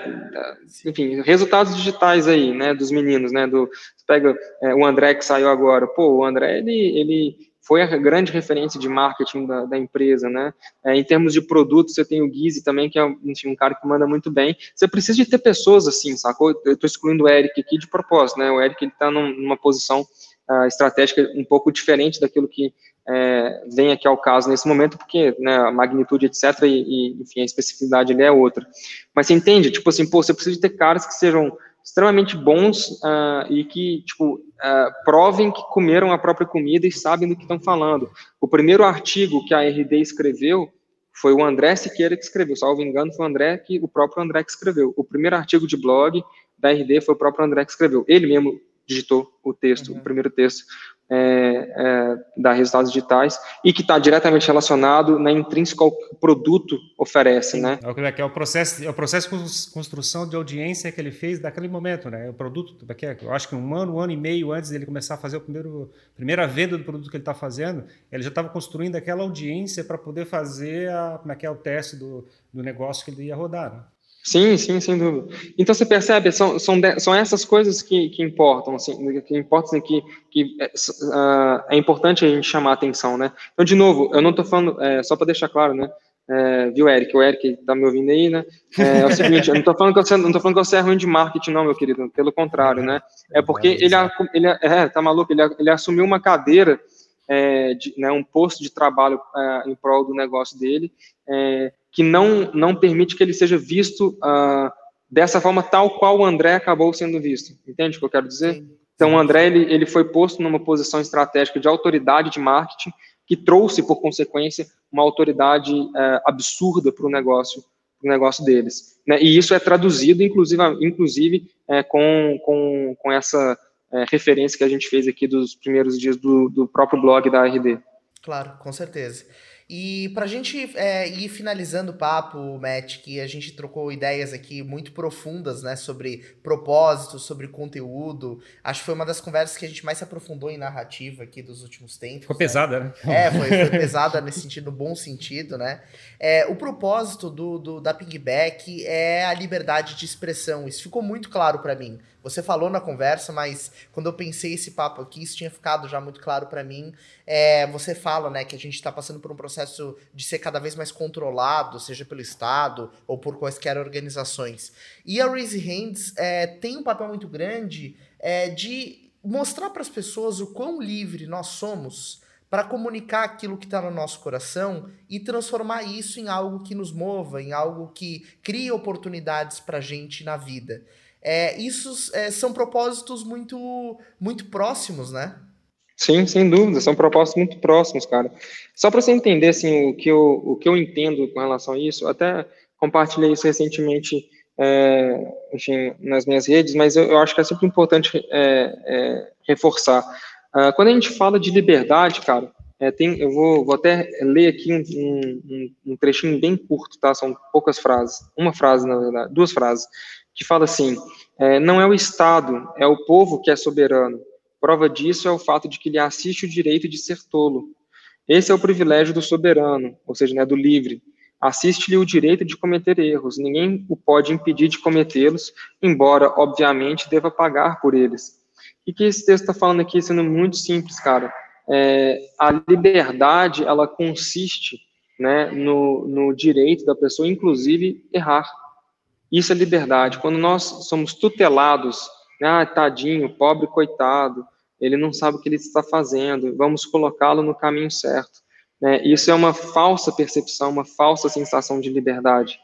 Enfim, resultados digitais aí, né, dos meninos, né, do, você pega é, o André que saiu agora, pô, o André, ele, ele foi a grande referência de marketing da, da empresa, né, é, em termos de produtos, você tem o Guise também, que é enfim, um cara que manda muito bem, você precisa de ter pessoas assim, sacou? Eu estou excluindo o Eric aqui de propósito, né, o Eric, ele está numa posição uh, estratégica um pouco diferente daquilo que é, vem aqui ao caso nesse momento, porque né, a magnitude, etc., e, e, enfim, a especificidade ali é outra. Mas você entende? Tipo assim, pô, você precisa de ter caras que sejam extremamente bons uh, e que, tipo, uh, provem que comeram a própria comida e sabem do que estão falando. O primeiro artigo que a RD escreveu foi o André Siqueira que escreveu, salvo engano, foi o André que o próprio André que escreveu. O primeiro artigo de blog da RD foi o próprio André que escreveu. Ele mesmo digitou o texto, uhum. o primeiro texto é, é, da resultados digitais e que está diretamente relacionado na intrínseca ao que o produto oferece, né? É, que é o processo, é o processo de construção de audiência que ele fez daquele momento, né? O produto, é eu acho que um ano, um ano e meio antes dele começar a fazer o primeiro, primeira venda do produto que ele está fazendo, ele já estava construindo aquela audiência para poder fazer a, como é que é o teste do, do negócio que ele ia rodar. Né? Sim, sim, sem dúvida. Então você percebe, são, são, são essas coisas que, que importam, assim, que importam, assim, que, que é, uh, é, importante a gente chamar a atenção, né? Então, de novo, eu não estou falando, é, só para deixar claro, né? É, viu, Eric? O Eric está me ouvindo aí, né? É, é o seguinte, eu não estou falando que você não tô falando que você é ruim de marketing, não, meu querido. Pelo contrário, né? É porque ele, ele é, tá maluco, ele, ele assumiu uma cadeira, é, de, né, um posto de trabalho é, em prol do negócio dele, que não, não permite que ele seja visto uh, dessa forma tal qual o André acabou sendo visto. Entende o que eu quero dizer? Sim. Então, o André ele, ele foi posto numa posição estratégica de autoridade de marketing, que trouxe, por consequência, uma autoridade uh, absurda para o negócio, pro negócio deles. Né? E isso é traduzido, inclusive, inclusive é, com, com, com essa é, referência que a gente fez aqui dos primeiros dias do, do próprio blog da RD. Claro, com certeza. E para a gente é, ir finalizando o papo, Matt, que a gente trocou ideias aqui muito profundas, né, sobre propósito, sobre conteúdo. Acho que foi uma das conversas que a gente mais se aprofundou em narrativa aqui dos últimos tempos. Foi né? pesada, né? É, foi, foi pesada nesse sentido, no bom sentido, né? É, o propósito do, do, da Pigback é a liberdade de expressão. Isso ficou muito claro para mim. Você falou na conversa, mas quando eu pensei esse papo aqui, isso tinha ficado já muito claro para mim. É, você fala, né, que a gente está passando por um processo de ser cada vez mais controlado, seja pelo Estado ou por quaisquer organizações. E a Raise Hands é, tem um papel muito grande é, de mostrar para as pessoas o quão livre nós somos para comunicar aquilo que está no nosso coração e transformar isso em algo que nos mova, em algo que crie oportunidades para a gente na vida. É, isso é, são propósitos muito, muito próximos, né? Sim, sem dúvida, são propósitos muito próximos, cara. Só para você entender assim, o, que eu, o que eu entendo com relação a isso, até compartilhei isso recentemente é, enfim, nas minhas redes, mas eu, eu, acho que é sempre importante é, é, reforçar. Uh, quando a gente fala de liberdade, cara, é, tem, eu vou, vou, até ler aqui um, um, um, trechinho bem curto, tá? São poucas frases, uma frase, na verdade, duas frases que fala assim: é, não é o Estado, é o povo que é soberano. Prova disso é o fato de que lhe assiste o direito de ser tolo. Esse é o privilégio do soberano, ou seja, né, do livre. Assiste-lhe o direito de cometer erros. Ninguém o pode impedir de cometê-los, embora, obviamente, deva pagar por eles. E que esse texto está falando aqui, sendo muito simples, cara. É, a liberdade, ela consiste né, no, no direito da pessoa, inclusive, errar. Isso é liberdade. Quando nós somos tutelados, ah, tadinho, pobre coitado, ele não sabe o que ele está fazendo, vamos colocá-lo no caminho certo. Né? Isso é uma falsa percepção, uma falsa sensação de liberdade.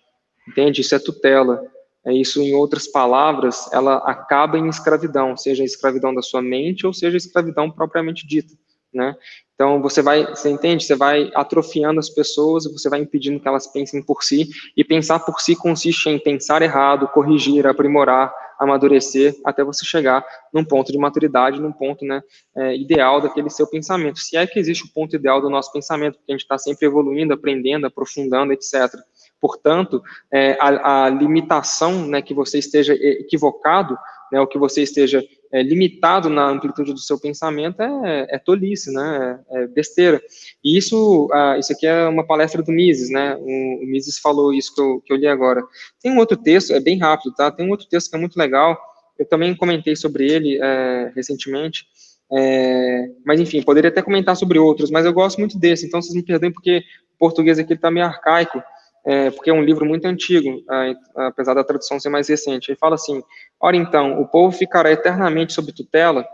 Entende? Isso é tutela. É isso, em outras palavras, ela acaba em escravidão, seja a escravidão da sua mente ou seja a escravidão propriamente dita né? Então você vai, você entende? Você vai atrofiando as pessoas, você vai impedindo que elas pensem por si, e pensar por si consiste em pensar errado, corrigir, aprimorar, amadurecer, até você chegar num ponto de maturidade, num ponto né, é, ideal daquele seu pensamento. Se é que existe o ponto ideal do nosso pensamento, porque a gente está sempre evoluindo, aprendendo, aprofundando, etc. Portanto, é, a, a, limitação né, que você esteja equivocado, né, ou que você esteja é, limitado na amplitude do seu pensamento é, é tolice, né? É, é besteira. E isso, ah, isso aqui é uma palestra do Mises, né? O, o Mises falou isso que eu, que eu li agora. Tem um outro texto, é bem rápido, tá? Tem um outro texto que é muito legal. Eu também comentei sobre ele é, recentemente. É, mas enfim, poderia até comentar sobre outros, mas eu gosto muito desse, então vocês me perdoem porque o português aqui está meio arcaico, é, porque é um livro muito antigo, apesar da tradução ser mais recente. Ele fala assim: Ora então, o povo ficará eternamente sob tutela,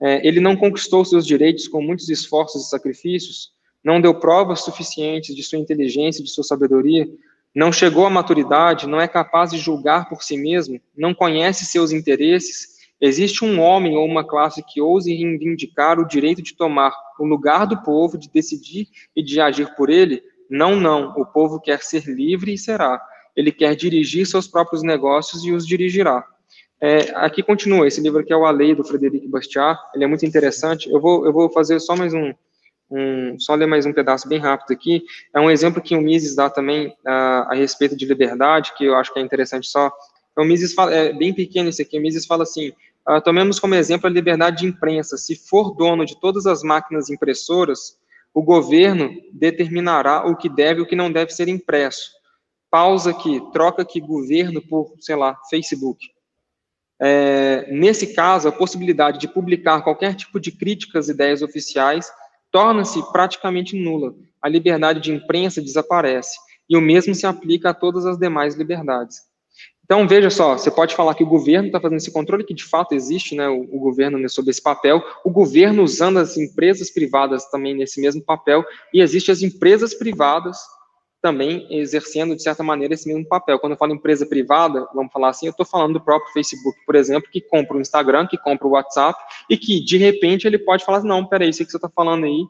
é, ele não conquistou seus direitos com muitos esforços e sacrifícios, não deu provas suficientes de sua inteligência e de sua sabedoria, não chegou à maturidade, não é capaz de julgar por si mesmo, não conhece seus interesses, existe um homem ou uma classe que ouse reivindicar o direito de tomar o lugar do povo, de decidir e de agir por ele? Não, não. O povo quer ser livre e será. Ele quer dirigir seus próprios negócios e os dirigirá. É, aqui continua, esse livro aqui é o A Lei, do Frederic Bastiat, ele é muito interessante. Eu vou, eu vou fazer só mais um, um, só ler mais um pedaço bem rápido aqui. É um exemplo que o Mises dá também a, a respeito de liberdade, que eu acho que é interessante só. Então, o Mises fala, é bem pequeno esse aqui, o Mises fala assim, uh, tomemos como exemplo a liberdade de imprensa. Se for dono de todas as máquinas impressoras, o governo determinará o que deve e o que não deve ser impresso. Pausa aqui, troca aqui governo por, sei lá, Facebook. É, nesse caso, a possibilidade de publicar qualquer tipo de críticas e ideias oficiais torna-se praticamente nula. A liberdade de imprensa desaparece. E o mesmo se aplica a todas as demais liberdades. Então, veja só, você pode falar que o governo está fazendo esse controle, que de fato existe, né, o, o governo né, sob esse papel, o governo usando as empresas privadas também nesse mesmo papel, e existem as empresas privadas também exercendo, de certa maneira, esse mesmo papel. Quando eu falo empresa privada, vamos falar assim, eu estou falando do próprio Facebook, por exemplo, que compra o Instagram, que compra o WhatsApp, e que, de repente, ele pode falar, não, peraí, isso que você está falando aí,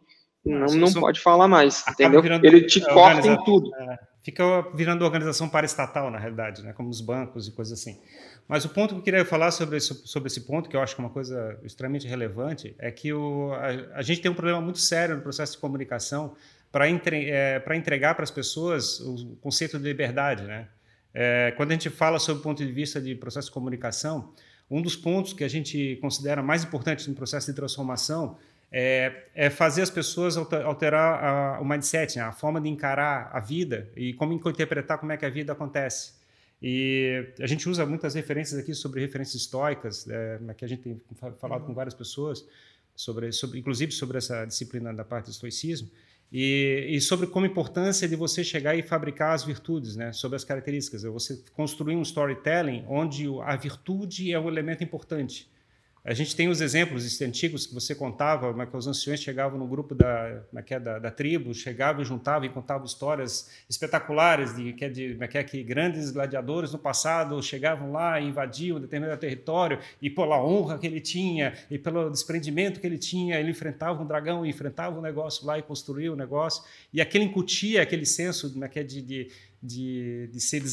não, não pode falar mais, entendeu? Ele te corta em tudo. É, fica virando organização paraestatal, na realidade, né, como os bancos e coisas assim. Mas o ponto que eu queria falar sobre esse, sobre esse ponto, que eu acho que é uma coisa extremamente relevante, é que o, a, a gente tem um problema muito sério no processo de comunicação, para entre, é, entregar para as pessoas o conceito de liberdade. Né? É, quando a gente fala sobre o ponto de vista de processo de comunicação, um dos pontos que a gente considera mais importantes no processo de transformação é, é fazer as pessoas alterar a, o mindset, né? a forma de encarar a vida e como interpretar como é que a vida acontece. E a gente usa muitas referências aqui sobre referências históricas, é, que a gente tem falado com várias pessoas, sobre, sobre, inclusive sobre essa disciplina da parte do estoicismo. E, e, sobre como a importância de você chegar e fabricar as virtudes, né? sobre as características. Você construir um storytelling onde a virtude é um elemento importante. A gente tem os exemplos antigos que você contava, mas é que os anciões chegavam no grupo da, é, é, da, da, tribo, chegavam e juntavam e contavam histórias espetaculares de que, de, que, que grandes gladiadores no passado chegavam lá e invadiam determinado território e pela honra que ele tinha e pelo desprendimento que ele tinha, ele enfrentava um dragão, enfrentava um negócio lá e construía o um negócio. E aquele incutia aquele senso de, de, de, de ser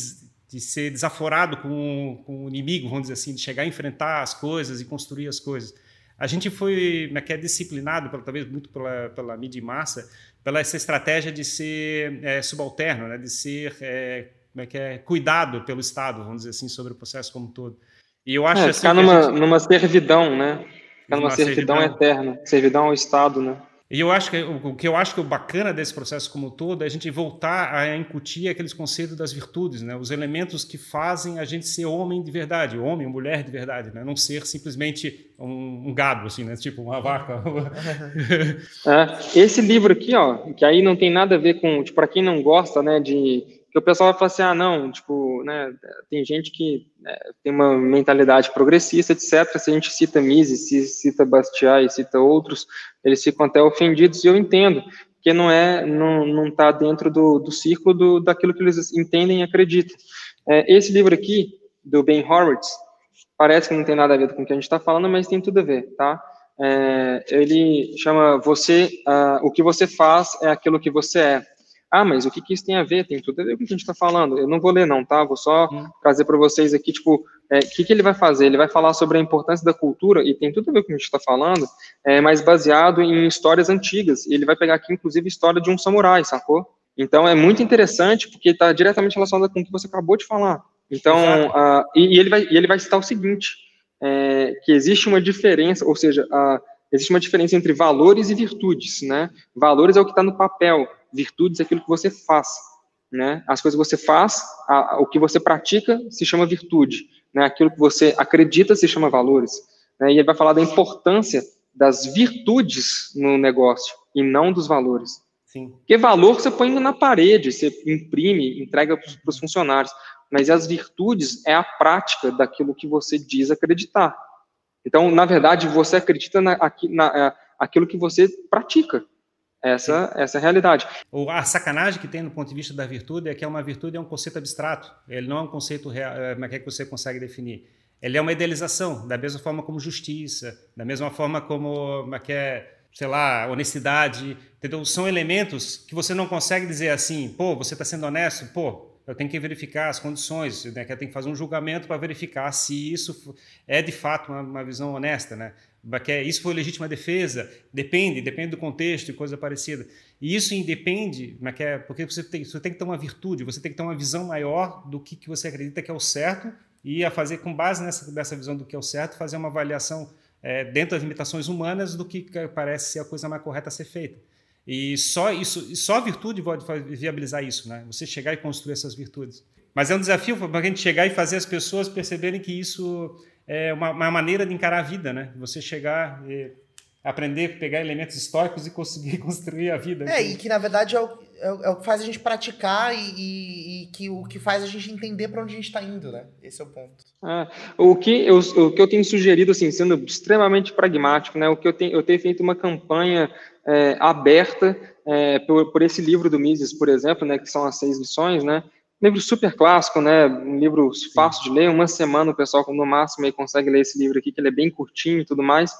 de ser desaforado com, com o inimigo, vamos dizer assim, de chegar a enfrentar as coisas e construir as coisas. A gente foi, é que é disciplinado, talvez muito pela, pela mídia em massa, pela essa estratégia de ser é, subalterno, né? de ser é, como é que é, cuidado pelo Estado, vamos dizer assim, sobre o processo como um todo. E eu acho é, assim, ficar numa, gente... numa servidão, né? Ficar numa servidão, servidão eterna, servidão ao Estado, né? E eu acho que o que eu acho que é o bacana desse processo como um todo é a gente voltar a incutir aqueles conceitos das virtudes, né? Os elementos que fazem a gente ser homem de verdade, homem, mulher de verdade, né? Não ser simplesmente um, um gado, assim, né? Tipo uma vaca. é, esse livro aqui, ó, que aí não tem nada a ver com, tipo, para quem não gosta, né, de que o pessoal vai falar assim, ah, não, tipo, né, tem gente que né, tem uma mentalidade progressista, etc. Se a gente cita Mises, se cita Bastiat cita outros, eles ficam até ofendidos, e eu entendo, porque não é, não, não está dentro do, do círculo do, daquilo que eles entendem e acreditam. É, esse livro aqui, do Ben Horowitz, parece que não tem nada a ver com o que a gente está falando, mas tem tudo a ver, tá? É, ele chama você, uh, o que você faz é aquilo que você é. Ah, mas o que, que isso tem a ver? Tem tudo a ver com o que a gente está falando. Eu não vou ler, não, tá? Vou só hum. trazer para vocês aqui, tipo, o é, que, que ele vai fazer? Ele vai falar sobre a importância da cultura, e tem tudo a ver com o que a gente está falando, é, mas baseado em histórias antigas. Ele vai pegar aqui, inclusive, a história de um samurai, sacou? Então, é muito interessante, porque está diretamente relacionado com o que você acabou de falar. Então, e, e, ele vai, e ele vai citar o seguinte, é, que existe uma diferença, ou seja, existe uma diferença entre valores e virtudes, né? Valores é o que está no papel, virtudes é aquilo que você faz, né? As coisas que você faz, a, o que você pratica se chama virtude, né? Aquilo que você acredita se chama valores. Né? E ele vai falar da importância das virtudes no negócio e não dos valores. Sim. Porque valor você põe na parede, você imprime, entrega para os funcionários. Mas as virtudes é a prática daquilo que você diz acreditar. Então, na verdade, você acredita na, na, é, aquilo que você pratica. Essa, essa é a realidade. A sacanagem que tem no ponto de vista da virtude é que é uma virtude é um conceito abstrato. Ele não é um conceito real, é, é que você consegue definir. Ele é uma idealização, da mesma forma como justiça, da mesma forma como que é, sei lá, honestidade. Entendeu? São elementos que você não consegue dizer assim, pô, você está sendo honesto, pô, eu tenho que verificar as condições, né, que eu tenho que fazer um julgamento para verificar se isso é de fato uma, uma visão honesta, né? É, isso foi legítima defesa, depende, depende do contexto e coisa parecida. E isso independe, é, porque você tem, você tem que ter uma virtude, você tem que ter uma visão maior do que, que você acredita que é o certo e a fazer com base nessa dessa visão do que é o certo, fazer uma avaliação é, dentro das limitações humanas do que parece ser a coisa mais correta a ser feita. E só isso, só a virtude pode viabilizar isso, né? Você chegar e construir essas virtudes. Mas é um desafio para a gente chegar e fazer as pessoas perceberem que isso é uma, uma maneira de encarar a vida, né? Você chegar e aprender, pegar elementos históricos e conseguir construir a vida. É, e que na verdade é o, é o, é o que faz a gente praticar e, e, e, que o que faz a gente entender para onde a gente está indo, né? Esse é o ponto. É, o, que eu, o que eu tenho sugerido, assim, sendo extremamente pragmático, né? O que eu tenho, eu tenho feito uma campanha é, aberta é, por, por, esse livro do Mises, por exemplo, né, que são as seis lições, né, livro super clássico, né, um livro fácil de ler, uma semana o pessoal no máximo aí consegue ler esse livro aqui, que ele é bem curtinho e tudo mais,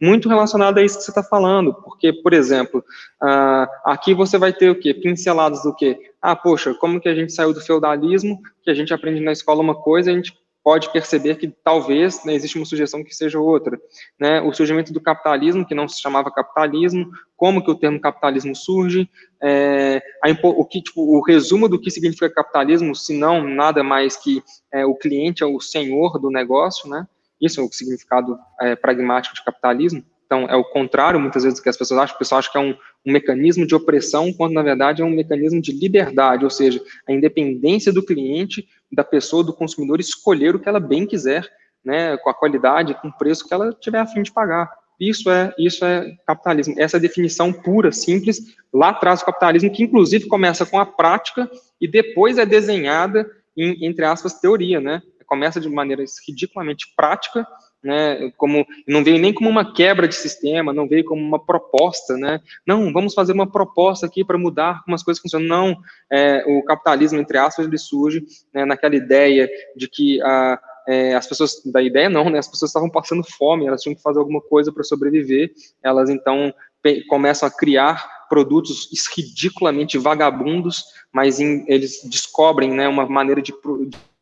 muito relacionado a isso que você está falando, porque, por exemplo, uh, aqui você vai ter o quê? Pinceladas do quê? Ah, poxa, como que a gente saiu do feudalismo, que a gente aprende na escola uma coisa, a gente pode perceber que talvez né, existe uma sugestão que seja outra. Né? O surgimento do capitalismo, que não se chamava capitalismo, como que o termo capitalismo surge, é, a, o, que, tipo, o resumo do que significa capitalismo, se não nada mais que é, o cliente é o senhor do negócio, né? isso é o significado é, pragmático de capitalismo. Então, é o contrário, muitas vezes, do que as pessoas acham. O pessoal acha que é um, um, mecanismo de opressão, quando, na verdade, é um mecanismo de liberdade, ou seja, a independência do cliente, da pessoa, do consumidor, escolher o que ela bem quiser, né, com a qualidade, com o preço que ela tiver a fim de pagar. Isso é, isso é capitalismo. Essa definição pura, simples, lá atrás do capitalismo, que inclusive começa com a prática e depois é desenhada em, entre aspas, teoria, né? Começa de maneira ridiculamente prática né, como não veio nem como uma quebra de sistema, não veio como uma proposta, né, não, vamos fazer uma proposta aqui para mudar como as coisas funcionam, não, é, o capitalismo, entre aspas, ele surge né, naquela ideia de que a, é, as pessoas, da ideia não, né, as pessoas estavam passando fome, elas tinham que fazer alguma coisa para sobreviver, elas então começam a criar produtos ridiculamente vagabundos, mas em, eles descobrem né, uma maneira de,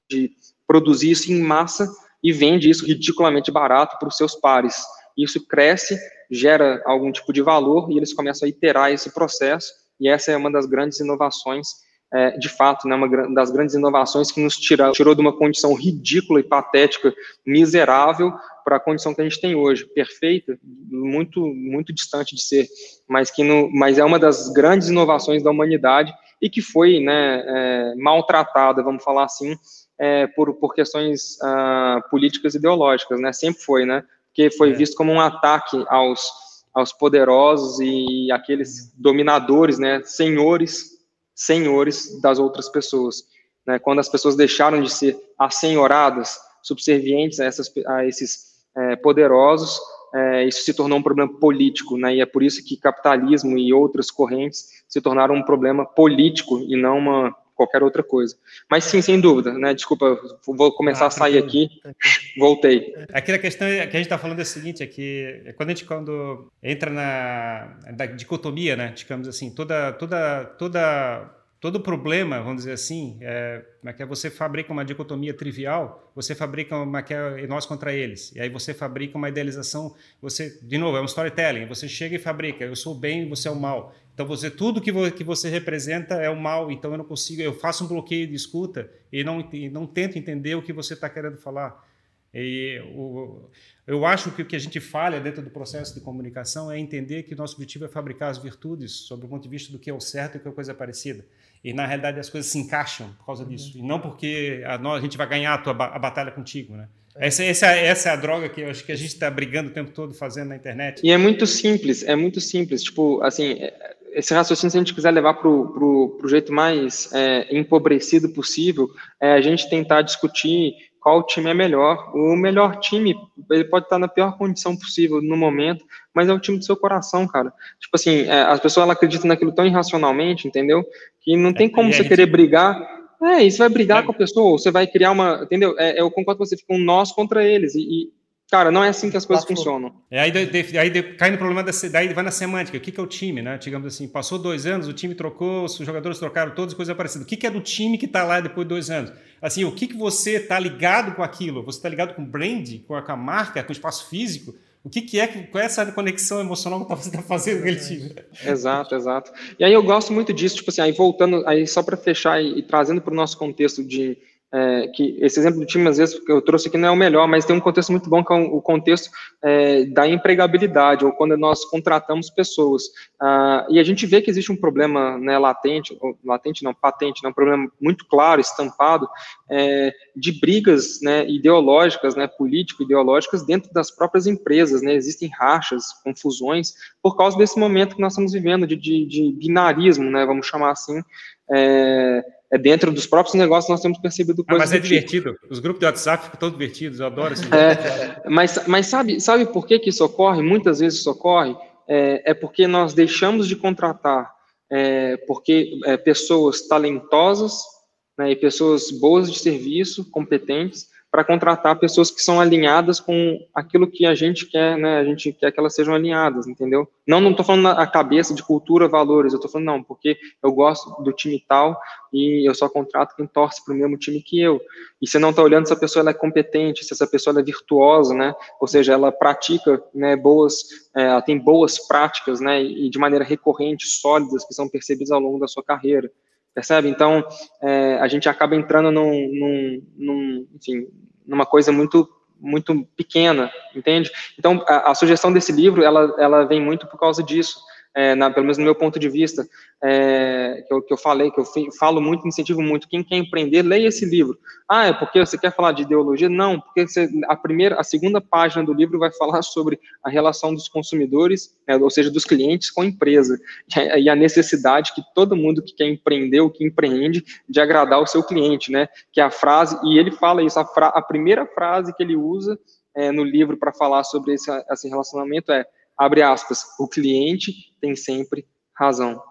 de produzir isso em massa e vende isso ridiculamente barato para os seus pares. Isso cresce, gera algum tipo de valor e eles começam a iterar esse processo. E essa é uma das grandes inovações, é, de fato, né, uma das grandes inovações que nos tira, tirou de uma condição ridícula e patética, miserável, para a condição que a gente tem hoje, perfeita, muito muito distante de ser, mas que no, mas é uma das grandes inovações da humanidade e que foi né, é, maltratada, vamos falar assim, é, por, por questões uh, políticas ideológicas, né? Sempre foi, né? Porque foi é. visto como um ataque aos, aos poderosos e aqueles dominadores, né? Senhores, senhores das outras pessoas. Né? Quando as pessoas deixaram de ser assenhoradas, subservientes a, essas, a esses é, poderosos, é, isso se tornou um problema político, né? E é por isso que capitalismo e outras correntes se tornaram um problema político e não uma qualquer outra coisa. Mas sim, sem dúvida, né? Desculpa, vou começar ah, a sair aqui. Voltei. Aqui a questão que a gente está falando é a seguinte, é que é quando a gente quando entra na, na dicotomia, né? Digamos assim, toda toda toda todo problema, vamos dizer assim, é, é que é você fabrica uma dicotomia trivial, você fabrica uma que é nós contra eles, e aí você fabrica uma idealização, você, de novo, é um storytelling, você chega e fabrica, eu sou o bem, você é o mal. Então você tudo que, que você representa é o mal, então eu não consigo, eu faço um bloqueio de escuta e não, e não tento entender o que você está querendo falar. E o, eu acho que o que a gente falha dentro do processo de comunicação é entender que o nosso objetivo é fabricar as virtudes sob o ponto de vista do que é o certo e que é coisa parecida. E na realidade as coisas se encaixam por causa disso. Uhum. E não porque a, nós, a gente vai ganhar a, tua, a batalha contigo, né? É. Essa, essa, essa é a droga que eu acho que a gente está brigando o tempo todo fazendo na internet. E é muito simples, é muito simples. Tipo, assim, é, esse raciocínio, se a gente quiser levar para o jeito mais é, empobrecido possível, é a gente tentar discutir qual time é melhor. O melhor time, ele pode estar na pior condição possível no momento, mas é o time do seu coração, cara. Tipo assim, é, as pessoas acreditam naquilo tão irracionalmente, entendeu? Que não tem é, como é, você querer brigar. É, e você vai brigar é. com a pessoa, ou você vai criar uma. Entendeu? É, eu concordo com você, fica um nós contra eles. E, e Cara, não é assim que as coisas funcionam. É, aí, de, de, aí de, cai no problema da daí vai na semântica. O que, que é o time, né? Digamos assim, passou dois anos, o time trocou, os jogadores trocaram todos, coisa parecida. O que, que é do time que está lá depois de dois anos? Assim, o que, que você está ligado com aquilo? Você está ligado com o brand, com a, com a, marca, com o espaço físico? O que, que é, qual é essa conexão emocional que você está fazendo com aquele time? Exato, exato. E aí eu gosto muito disso, tipo assim, aí voltando, aí só para fechar e, e trazendo para o nosso contexto de é, que esse exemplo do time, às vezes, que eu trouxe aqui não é o melhor, mas tem um contexto muito bom, que é o contexto é, da empregabilidade, ou quando nós contratamos pessoas. Ah, e a gente vê que existe um problema né, latente, ou, latente não, patente, né, um problema muito claro, estampado, é, de brigas né, ideológicas, né, político-ideológicas dentro das próprias empresas. Né, existem rachas, confusões, por causa desse momento que nós estamos vivendo, de, de, de binarismo, né, vamos chamar assim, é, é dentro dos próprios negócios nós temos percebido coisas. Ah, mas é tipo. divertido. Os grupos de WhatsApp ficam todos divertidos, eu adoro esse é, mas, mas sabe, sabe por que, que isso ocorre? Muitas vezes isso ocorre. É, é porque nós deixamos de contratar é, porque é, pessoas talentosas né, e pessoas boas de serviço, competentes, para contratar pessoas que são alinhadas com aquilo que a gente quer, né? A gente quer que elas sejam alinhadas, entendeu? Não, não estou falando a cabeça de cultura, valores, eu estou falando, não, porque eu gosto do time tal e eu só contrato quem torce para o mesmo time que eu. E você não está olhando se a pessoa é competente, se essa pessoa é virtuosa, né? Ou seja, ela pratica né, boas, é, ela tem boas práticas, né? E de maneira recorrente, sólidas, que são percebidas ao longo da sua carreira percebe? Então, é, a gente acaba entrando num, num, num, enfim, numa coisa muito muito pequena, entende? Então, a, a, sugestão desse livro, ela, ela vem muito por causa disso é, na, pelo menos no meu ponto de vista, é, que, eu, que eu falei, que eu falo muito, incentivo muito, quem quer empreender, leia esse livro. Ah, é porque você quer falar de ideologia? Não, porque você, a primeira, a segunda página do livro vai falar sobre a relação dos consumidores, é, ou seja, dos clientes com a empresa, e a necessidade que todo mundo que quer empreender, ou que empreende, de agradar o seu cliente, né, que é a frase, e ele fala isso, a, fra, a primeira frase que ele usa é, no livro para falar sobre esse, esse relacionamento é abre aspas, o cliente tem sempre razão.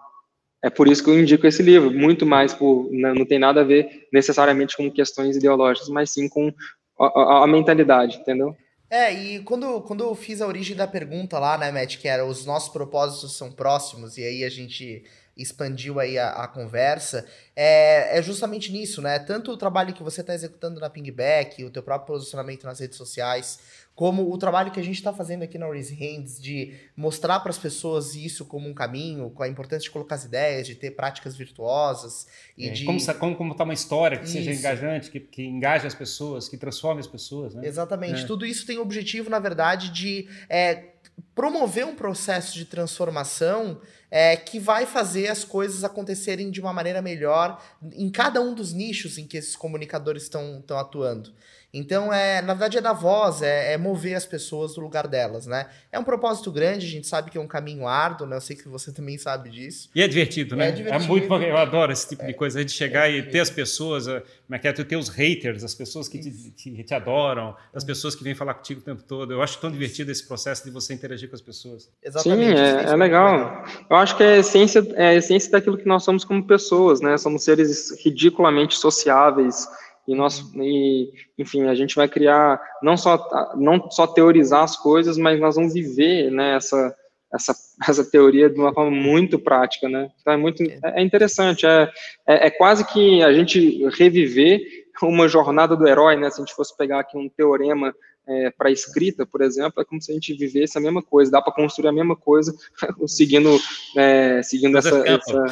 É por isso que eu indico esse livro, muito mais por, não, não tem nada a ver necessariamente com questões ideológicas, mas sim com a, a, a, mentalidade, entendeu? É, e quando, quando eu fiz a origem da pergunta lá, né, Matt, que era os nossos propósitos são próximos, e aí a gente expandiu aí a, a conversa, é, é, justamente nisso, né? Tanto o trabalho que você está executando na Pingback, o teu próprio posicionamento nas redes sociais, como o trabalho que a gente está fazendo aqui na Raise Hands de mostrar para as pessoas isso como um caminho, com a importância de colocar as ideias, de ter práticas virtuosas e é, de como como contar uma história que isso. seja engajante, que, que engaje as pessoas, que transforme as pessoas, né? Exatamente. É. Tudo isso tem o objetivo, na verdade, de é, promover um processo de transformação é, que vai fazer as coisas acontecerem de uma maneira melhor em cada um dos nichos em que esses comunicadores estão atuando. Então, é, na verdade, é da voz, é, é, mover as pessoas do lugar delas, né? É um propósito grande, a gente sabe que é um caminho árduo, né? Eu sei que você também sabe disso. E é divertido, né? É, divertido. é muito Eu adoro esse tipo de coisa, a gente chegar e ter as pessoas, como é que é? Tu ter os haters, as pessoas que te, te, te, adoram, as pessoas que vêm falar contigo o tempo todo. Eu acho tão divertido esse processo de você interagir com as pessoas. Exatamente. Sim, é, é legal. Eu acho que é a, essência, é a essência daquilo que nós somos como pessoas, né? Somos seres ridiculamente sociáveis, e nós e, enfim a gente vai criar não só não só teorizar as coisas mas nós vamos viver né, essa essa, essa teoria de uma forma muito prática né? Então é muito é, é interessante é, é, é quase que a gente reviver uma jornada do herói né? Se a gente fosse pegar aqui um teorema é, para escrita, por exemplo, é como se a gente vivesse a mesma coisa, dá para construir a mesma coisa seguindo, é, seguindo essa. essa,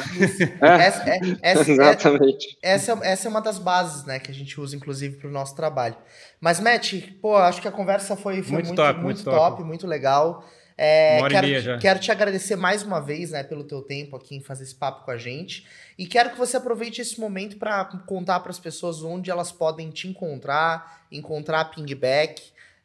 é, essa, é, essa, exatamente. Essa, essa é uma das bases né, que a gente usa, inclusive, para o nosso trabalho. Mas, Matt, pô, acho que a conversa foi, foi muito, muito, top, muito, muito top, top, muito legal. É, quero, quero, te agradecer mais uma vez né, pelo teu tempo aqui em fazer esse papo com a gente. E quero que você aproveite esse momento para contar para as pessoas onde elas podem te encontrar, encontrar a Pingback,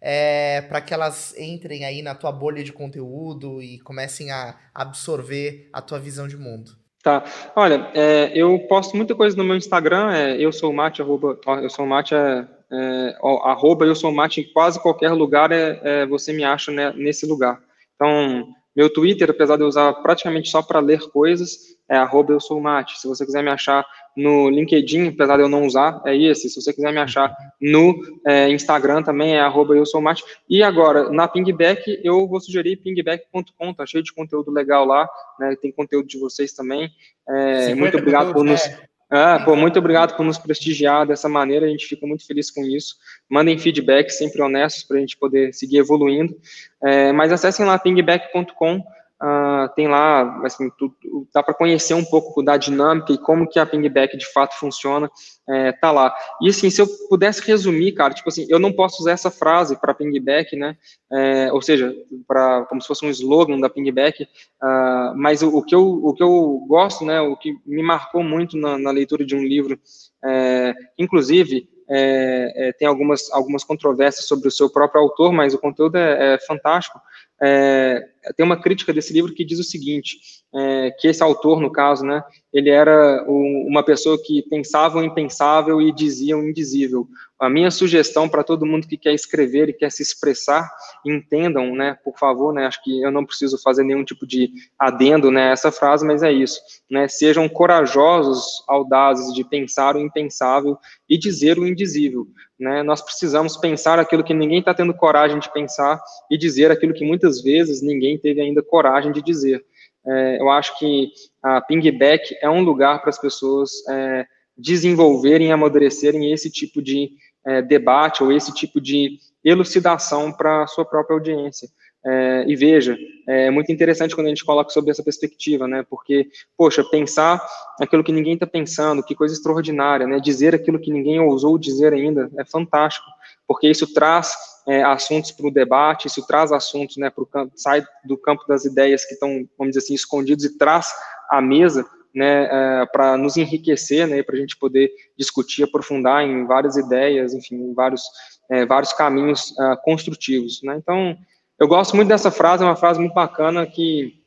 é, para que elas entrem aí na tua bolha de conteúdo e comecem a absorver a tua visão de mundo. Tá. Olha, é, eu posto muita coisa no meu Instagram, é, eu sou Mate, arroba, eu sou Mate, é, É, arroba eu sou Mate em quase qualquer lugar, é, é, você me acha né, nesse lugar. Então, meu Twitter, apesar de eu usar praticamente só para ler coisas, é arroba eu sou mate. Se você quiser me achar no LinkedIn, apesar de eu não usar, é esse. Se você quiser me achar no é, Instagram também é arroba eu sou mate. E agora, na Pingback, eu vou sugerir pingback.com, tá cheio de conteúdo legal lá, né? Tem conteúdo de vocês também. É, muito obrigado por nos... Ah, pô, muito obrigado por nos prestigiar dessa maneira, a gente fica muito feliz com isso. Mandem feedback sempre honestos para a gente poder seguir evoluindo. É, mas acessem lá pingback.com, Uh, tem lá, assim, tu, dá para conhecer um pouco da dinâmica e como que a pingback de fato funciona, é, tá lá. E assim, se eu pudesse resumir, cara, tipo assim, eu não posso usar essa frase para pingback, né, é, ou seja, para como se fosse um slogan da pingback, uh, mas o, o, que eu, o que eu gosto, né, o que me marcou muito na, na leitura de um livro, é, inclusive, é, é, tem algumas, algumas controvérsias sobre o seu próprio autor, mas o conteúdo é, é fantástico, é, tem uma crítica desse livro que diz o seguinte, é, que esse autor, no caso, né, ele era um, uma pessoa que pensava o impensável e dizia o indizível. A minha sugestão para todo mundo que quer escrever e quer se expressar, entendam, né, por favor, né, acho que eu não preciso fazer nenhum tipo de adendo, né, essa frase, mas é isso, né, sejam corajosos, audazes de pensar o impensável e dizer o indizível. Né? Nós precisamos pensar aquilo que ninguém está tendo coragem de pensar e dizer aquilo que muitas vezes ninguém teve ainda coragem de dizer. É, eu acho que a Pingback é um lugar para as pessoas é, desenvolverem e amadurecerem esse tipo de é, debate ou esse tipo de elucidação para a sua própria audiência. É, e veja, é muito interessante quando a gente coloca sobre essa perspectiva, né? Porque, poxa, pensar aquilo que ninguém está pensando, que coisa extraordinária, né? Dizer aquilo que ninguém ousou dizer ainda é fantástico, porque isso traz é, assuntos para o debate, isso traz assuntos, né? Pro campo, sai do campo das ideias que estão, vamos dizer assim, escondidos e traz à mesa, né? É, para nos enriquecer, né? Para a gente poder discutir, aprofundar em várias ideias, enfim, em vários é, vários caminhos uh, construtivos, né? Então eu gosto muito dessa frase, é uma frase muito bacana que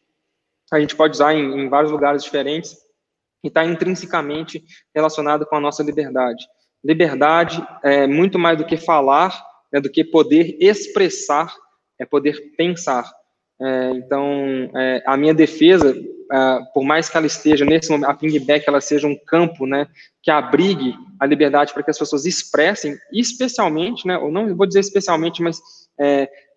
a gente pode usar em, em vários lugares diferentes e está intrinsecamente relacionada com a nossa liberdade. Liberdade é muito mais do que falar, é do que poder expressar, é poder pensar. É, então, é, a minha defesa, é, por mais que ela esteja nesse momento, a pingback ela seja um campo, né, que abrigue a liberdade para que as pessoas expressem, especialmente, né, ou não vou dizer especialmente, mas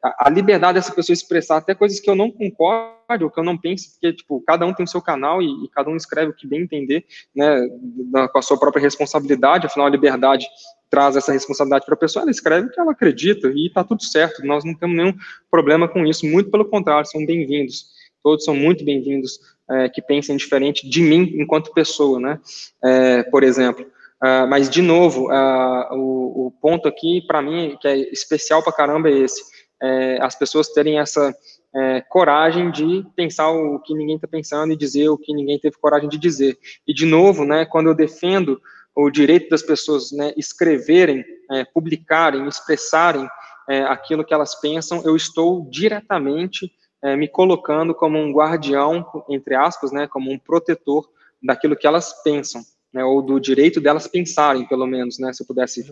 a, liberdade dessa pessoa expressar até coisas que eu não concordo, que eu não penso, porque, tipo, cada um tem o seu canal e, e cada um escreve o que bem entender, né, na, com a sua própria responsabilidade, afinal, a liberdade traz essa responsabilidade para a pessoa, ela escreve o que ela acredita e está tudo certo, nós não temos nenhum problema com isso, muito pelo contrário, são bem-vindos, todos são muito bem-vindos é, que pensem diferente de mim enquanto pessoa, né, é, por exemplo. Uh, mas, de novo, uh, o, o, ponto aqui, para mim, que é especial para caramba, é esse é, as pessoas terem essa é, coragem de pensar o que ninguém está pensando e dizer o que ninguém teve coragem de dizer. E, de novo, né, quando eu defendo o direito das pessoas né, escreverem, é, publicarem, expressarem é, aquilo que elas pensam, eu estou diretamente é, me colocando como um guardião, entre aspas, né, como um protetor daquilo que elas pensam, né, ou do direito delas pensarem, pelo menos, né, se eu pudesse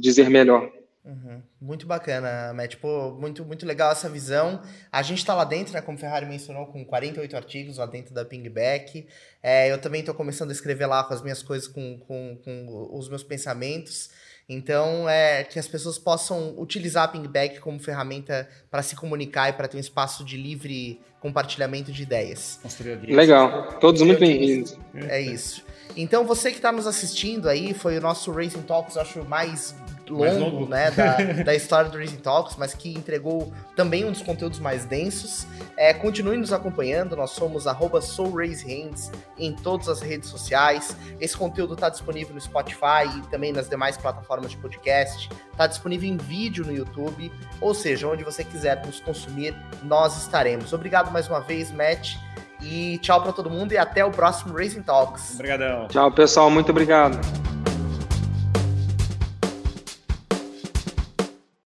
dizer melhor. Uhum. Muito bacana, Matt. Pô, muito, muito legal essa visão. A gente está lá dentro, né, como o Ferrari mencionou, com 48 artigos lá dentro da Pingback. É, eu também estou começando a escrever lá com as minhas coisas, com, com, com os meus pensamentos. Então, é que as pessoas possam utilizar a Pingback como ferramenta para se comunicar e para ter um espaço de livre compartilhamento de ideias. Legal, todos muito bem-vindos. É isso. Então, você que está nos assistindo aí, foi o nosso Racing Talks, acho mais longo, longo. né, da, da história do Racing Talks, mas que entregou também um dos conteúdos mais densos. É, continue nos acompanhando, nós somos arroba SoulRaiseHands em todas as redes sociais. Esse conteúdo está disponível no Spotify e também nas demais plataformas de podcast. Está disponível em vídeo no YouTube, ou seja, onde você quiser nos consumir, nós estaremos. Obrigado mais uma vez, Matt. E tchau para todo mundo e até o próximo Racing Talks. Obrigadão. Tchau, pessoal. Muito obrigado.